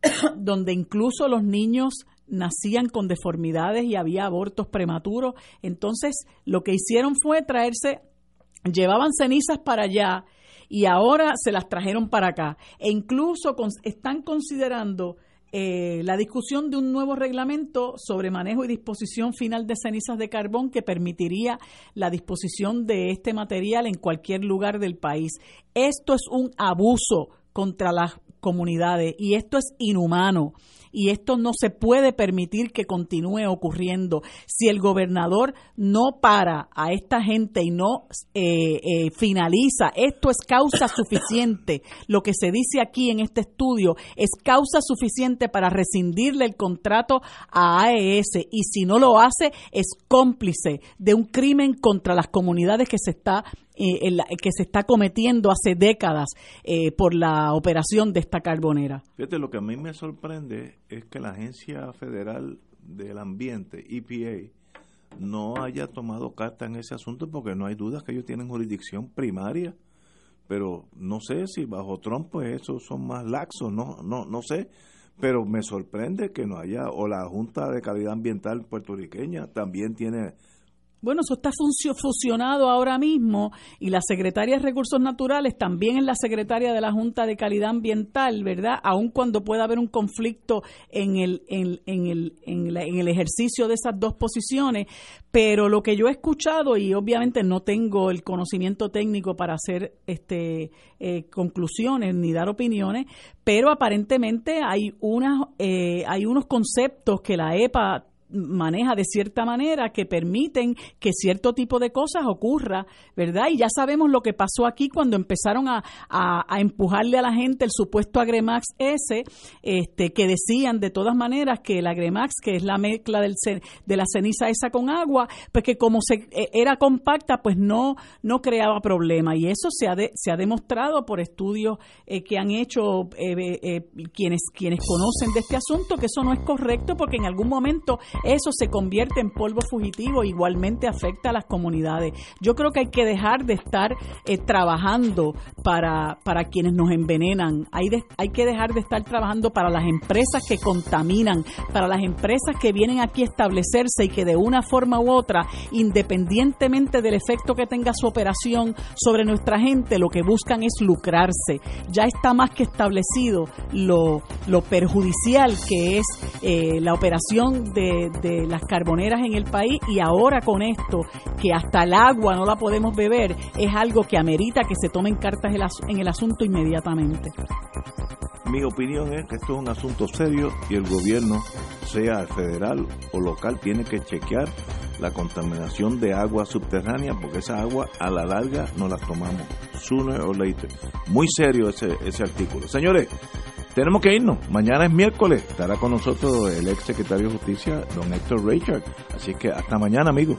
E: donde incluso los niños nacían con deformidades y había abortos prematuros. Entonces, lo que hicieron fue traerse, llevaban cenizas para allá y ahora se las trajeron para acá. E incluso están considerando eh, la discusión de un nuevo reglamento sobre manejo y disposición final de cenizas de carbón que permitiría la disposición de este material en cualquier lugar del país. Esto es un abuso contra las comunidades y esto es inhumano y esto no se puede permitir que continúe ocurriendo. Si el gobernador no para a esta gente y no eh, eh, finaliza, esto es causa suficiente. Lo que se dice aquí en este estudio es causa suficiente para rescindirle el contrato a AES y si no lo hace es cómplice de un crimen contra las comunidades que se está eh, que se está cometiendo hace décadas eh, por la operación de esta carbonera.
A: Fíjate, lo que a mí me sorprende es que la Agencia Federal del Ambiente, EPA, no haya tomado carta en ese asunto porque no hay dudas que ellos tienen jurisdicción primaria pero no sé si bajo Trump pues esos son más laxos, no, no, no sé, pero me sorprende que no haya, o la Junta de Calidad Ambiental puertorriqueña también tiene
E: bueno, eso está fusionado ahora mismo y la secretaria de Recursos Naturales también es la secretaria de la Junta de Calidad Ambiental, ¿verdad? Aun cuando pueda haber un conflicto en el, en, el, en, el ejercicio de esas dos posiciones, pero lo que yo he escuchado, y obviamente no tengo el conocimiento técnico para hacer este, eh, conclusiones ni dar opiniones, pero aparentemente hay, unas, eh, hay unos conceptos que la EPA maneja de cierta manera que permiten que cierto tipo de cosas ocurra, ¿verdad? Y ya sabemos lo que pasó aquí cuando empezaron a, a, empujarle a la gente el supuesto Agremax S, este, que decían de todas maneras que el Agremax, que es la mezcla del, de la ceniza esa con agua, pues que como se, e, era compacta, pues no, no creaba problema. Y eso se ha, se ha demostrado por estudios eh, que han hecho eh, eh, quienes, quienes conocen de este asunto, que eso no es correcto porque en algún momento eso se convierte en polvo fugitivo, igualmente afecta a las comunidades. Yo creo que hay que dejar de estar eh, trabajando para, para quienes nos envenenan, hay, hay que dejar de estar trabajando para las empresas que contaminan, para las empresas que vienen aquí a establecerse y que de una forma u otra, independientemente del efecto que tenga su operación sobre nuestra gente, lo que buscan es lucrarse. Ya está más que establecido lo, lo perjudicial que es eh, la operación de, las carboneras en el país y ahora con esto, que hasta el agua no la podemos beber, es algo que amerita que se tomen cartas en el asunto inmediatamente.
A: Mi opinión es que esto es un asunto serio y el gobierno, sea federal o local, tiene que chequear la contaminación de agua subterránea porque esa agua a la larga no la tomamos sooner or later. Muy serio ese, ese artículo. Señores, tenemos que irnos. Mañana es miércoles. Estará con nosotros el ex secretario de Justicia, don Héctor Richard. Así que hasta mañana, amigos.